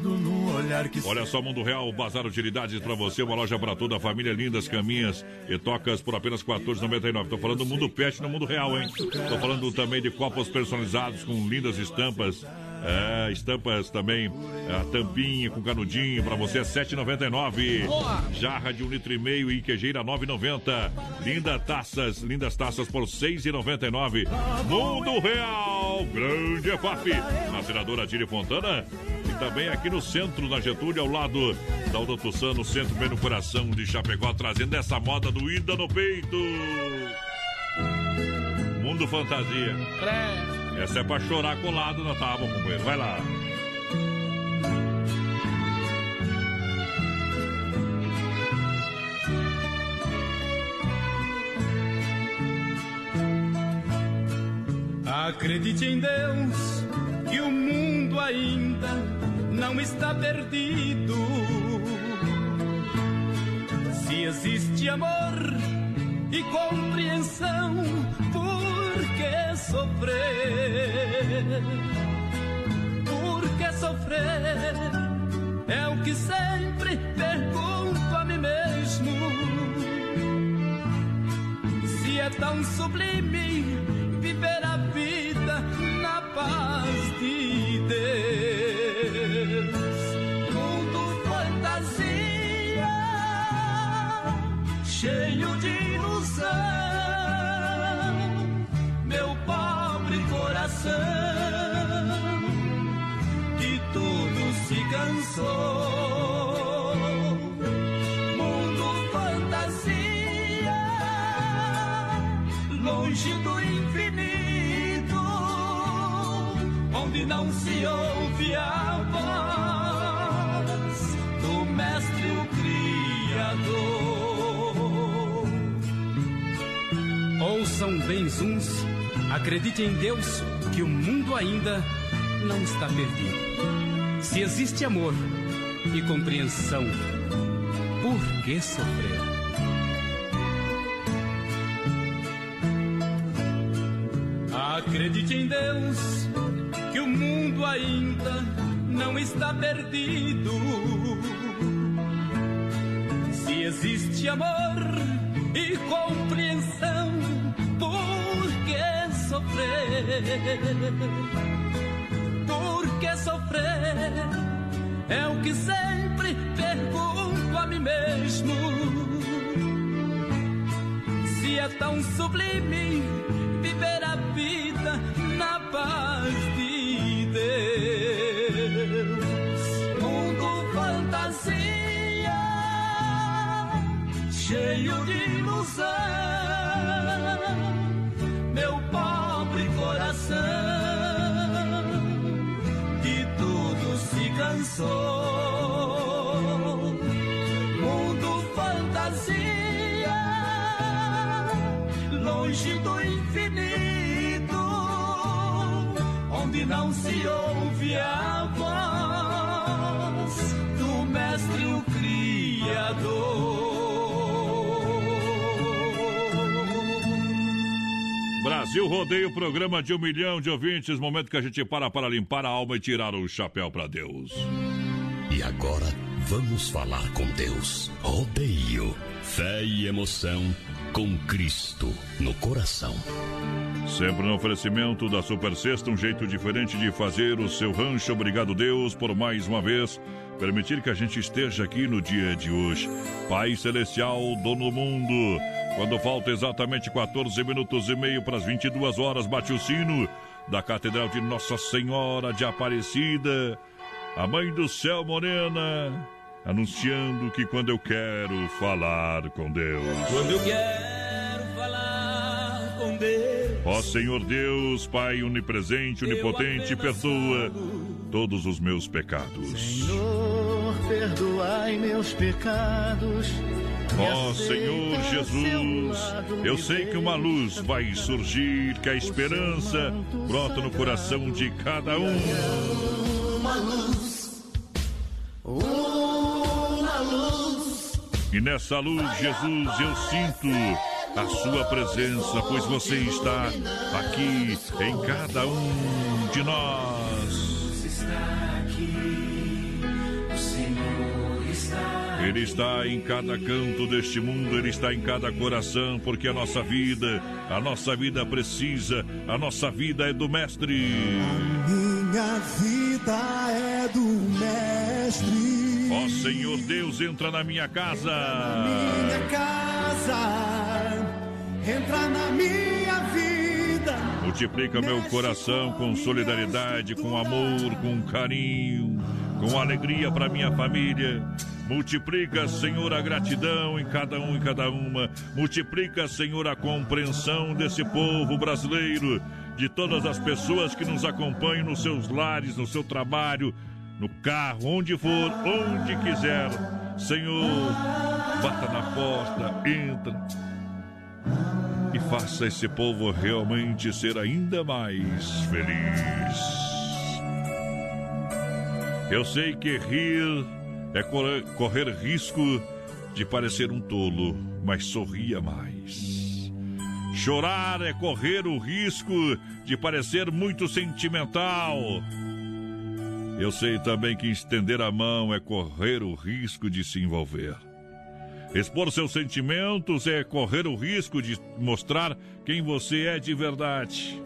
Olha só, Mundo Real, Bazar Utilidades pra você, uma loja pra toda a família, lindas caminhas e tocas por apenas R$ 14,99. Tô falando do Mundo Pet no Mundo Real, hein? Tô falando também de copos personalizados com lindas estampas. É, estampas também, a tampinha com canudinho pra você, é R$ 7,99. Boa. Jarra de um litro e meio e queijeira 9,90. Linda taças, lindas taças por 6,99. Mundo Real, grande EFAP. Na senadora Tire Fontana. E também aqui no centro, na Getúlio, ao lado da Aldo Tussano, centro bem no coração de Chapecó, trazendo essa moda do Ida no peito. Mundo Fantasia. Essa é pra chorar colado na tábua, companheiro. Vai lá. Acredite em Deus que o mundo ainda não está perdido. Se existe amor e compreensão, por sofrer? Por que sofrer? É o que sempre pergunto a mim mesmo. Se é tão sublime viver a ouve a voz do Mestre, o Criador. Ouçam bem, uns, acredite em Deus que o mundo ainda não está perdido. Se existe amor e compreensão, por que sofrer? Acredite em Deus que o mundo ainda não está perdido. Se existe amor e compreensão, por que sofrer? Por que sofrer? É o que sempre pergunto a mim mesmo. Se é tão sublime viver a vida na paz de Deus. Mundo fantasia, cheio de não se ouve a voz do Mestre, o Criador. Brasil Rodeio, programa de um milhão de ouvintes. Momento que a gente para para limpar a alma e tirar o chapéu para Deus. E agora vamos falar com Deus. Rodeio, fé e emoção com Cristo no coração. Sempre no oferecimento da Super Sexta, um jeito diferente de fazer o seu rancho. Obrigado, Deus, por mais uma vez permitir que a gente esteja aqui no dia de hoje. Pai Celestial, dono do mundo. Quando falta exatamente 14 minutos e meio para as 22 horas, bate o sino da Catedral de Nossa Senhora de Aparecida, a Mãe do Céu Morena, anunciando que quando eu quero falar com Deus. Quando eu quero. Ó Senhor Deus, Pai onipresente, onipotente, perdoa todos os meus pecados. Senhor, perdoai meus pecados. Ó oh, Senhor Jesus, eu sei que uma luz vai surgir, que a esperança brota no coração de cada um. Uma luz, uma luz. E nessa luz, Jesus, eu sinto a sua presença, pois você está aqui em cada um de nós. Ele está em cada canto deste mundo, Ele está em cada coração, porque a nossa vida, a nossa vida precisa, a nossa vida é do Mestre. Minha vida é do Mestre. Ó Senhor Deus, entra na minha casa. Minha casa, entra na minha vida. Multiplica meu coração com solidariedade, com amor, com carinho, com alegria para minha família. Multiplica, Senhor, a gratidão em cada um e cada uma. Multiplica, Senhor, a compreensão desse povo brasileiro, de todas as pessoas que nos acompanham nos seus lares, no seu trabalho, no carro, onde for, onde quiser. Senhor, bata na porta, entra e faça esse povo realmente ser ainda mais feliz. Eu sei que rir é correr, risco de parecer um tolo, mas sorria mais. Chorar é correr o risco de parecer muito sentimental. Eu sei também que estender a mão é correr o risco de se envolver. Expor seus sentimentos é correr o risco de mostrar quem você é de verdade.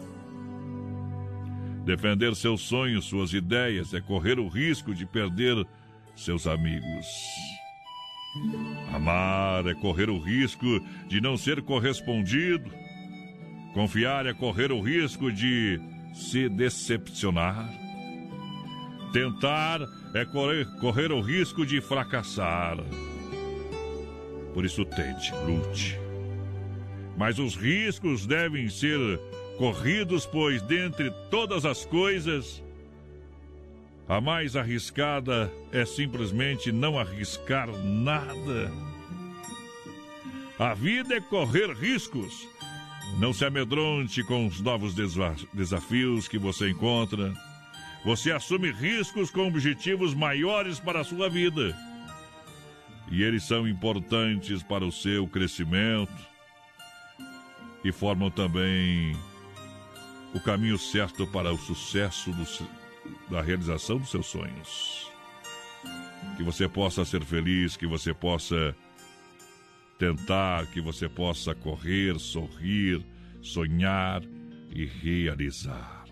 Defender seus sonhos, suas ideias, é correr o risco de perder seus amigos. Amar é correr o risco de não ser correspondido. Confiar é correr o risco de se decepcionar. Tentar é correr, correr o risco de fracassar. Por isso, tente, lute. Mas os riscos devem ser corridos, pois dentre todas as coisas, a mais arriscada é simplesmente não arriscar nada. A vida é correr riscos. Não se amedronte com os novos desafios que você encontra. Você assume riscos com objetivos maiores para a sua vida. E eles são importantes para o seu crescimento e formam também o caminho certo para o sucesso do, da realização dos seus sonhos. Que você possa ser feliz, que você possa tentar, que você possa correr, sorrir, sonhar e realizar.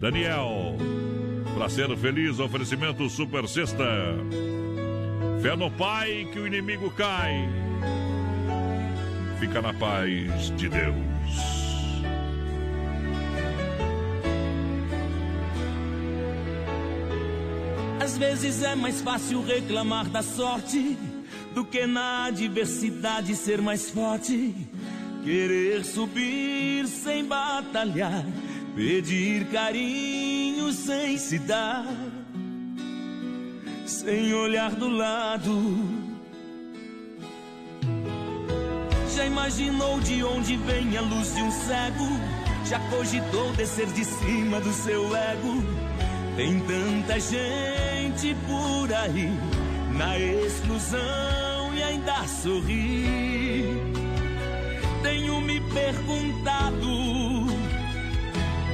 Daniel, para ser feliz, oferecimento Super Sexta. Fé no Pai que o inimigo cai. Fica na paz de Deus. Às vezes é mais fácil reclamar da sorte do que na adversidade ser mais forte. Querer subir sem batalhar, pedir carinho sem se dar, sem olhar do lado. Já imaginou de onde vem a luz de um cego? Já cogitou descer de cima do seu ego? Tem tanta gente por aí na exclusão e ainda sorri. Tenho me perguntado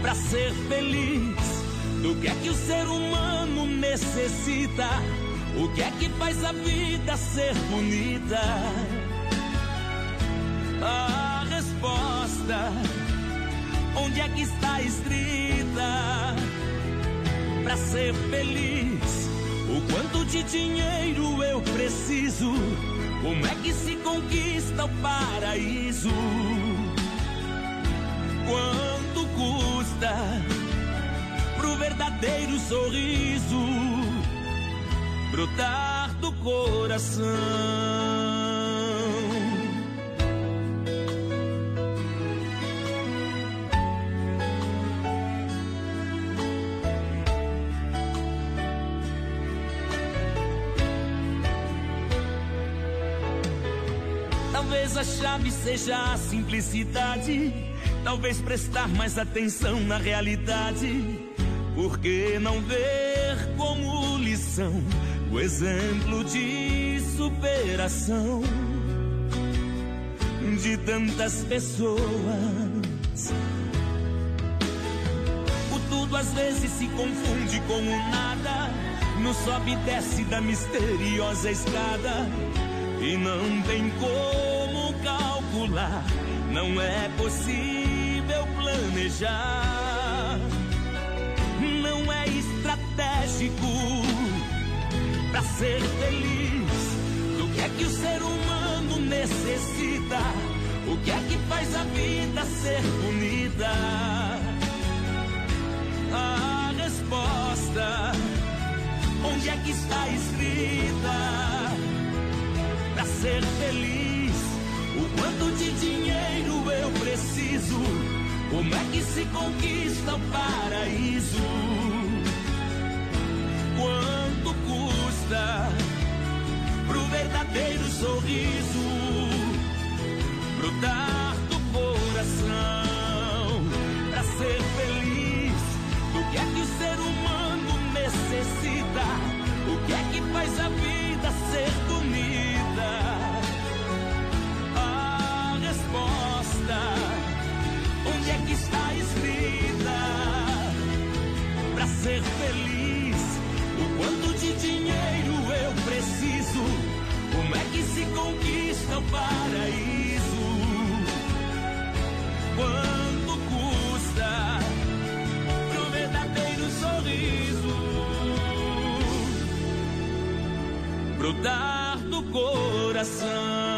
para ser feliz do que é que o ser humano necessita, o que é que faz a vida ser bonita. A resposta, onde é que está escrita? Pra ser feliz, o quanto de dinheiro eu preciso? Como é que se conquista o paraíso? Quanto custa pro verdadeiro sorriso brotar do coração? Talvez a chave seja a simplicidade. Talvez prestar mais atenção na realidade. Por que não ver como lição o exemplo de superação de tantas pessoas? O tudo às vezes se confunde com o nada. No sobe e desce da misteriosa escada. E não tem como calcular, não é possível planejar. Estratégico para ser feliz. Do que é que o ser humano necessita? O que é que faz a vida ser bonita? A resposta, onde é que está escrita? Pra ser feliz, o quanto de dinheiro eu preciso? Como é que se conquista o paraíso? Quanto custa pro verdadeiro sorriso brotar do coração? Pra ser feliz, do que é que o ser humano necessita? O que é que faz a vida ser bonita? A resposta, onde é que está escrita? Pra ser feliz, conquista o paraíso? Quanto custa pro verdadeiro sorriso brotar do coração?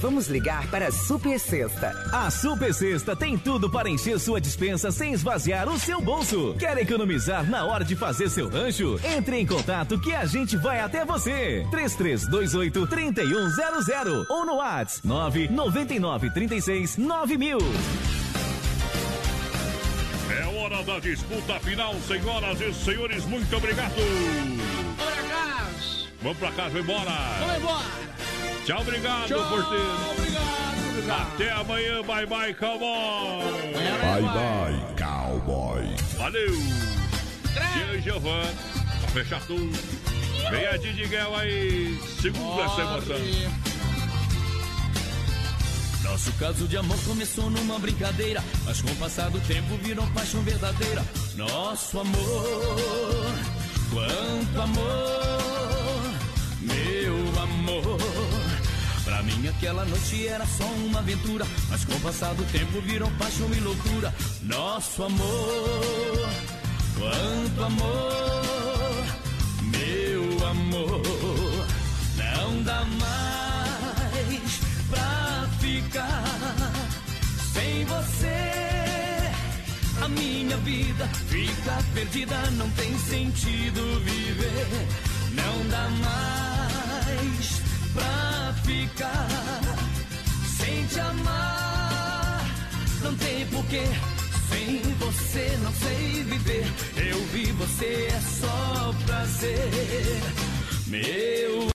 Vamos ligar para a Super Sexta. A Super Sexta tem tudo para encher sua dispensa sem esvaziar o seu bolso. Quer economizar na hora de fazer seu rancho? Entre em contato que a gente vai até você. 3328 3100 ou no WhatsApp 999 36 9000. É hora da disputa final, senhoras e senhores. Muito obrigado. Bora. Vamos pra casa, vamos embora. Vamos embora. Tchau, obrigado, Tchau, porteiro. Obrigado, obrigado. Até amanhã, bye bye, cowboy. Bye bye, cowboy. Valeu. Tia e Giovanni, pra fechar tudo. Vem a Didiguel aí, segura essa emoção. Nosso caso de amor começou numa brincadeira, mas com o passar do tempo virou paixão verdadeira. Nosso amor, quanto amor, meu amor. Mim aquela noite era só uma aventura, mas com o passar do tempo virou paixão e loucura. Nosso amor, quanto amor, meu amor. Não dá mais pra ficar sem você. A minha vida fica perdida, não tem sentido viver. Não dá mais pra ficar sem te amar. Não tem porquê. Sem você não sei viver. Eu vi você é só prazer. Meu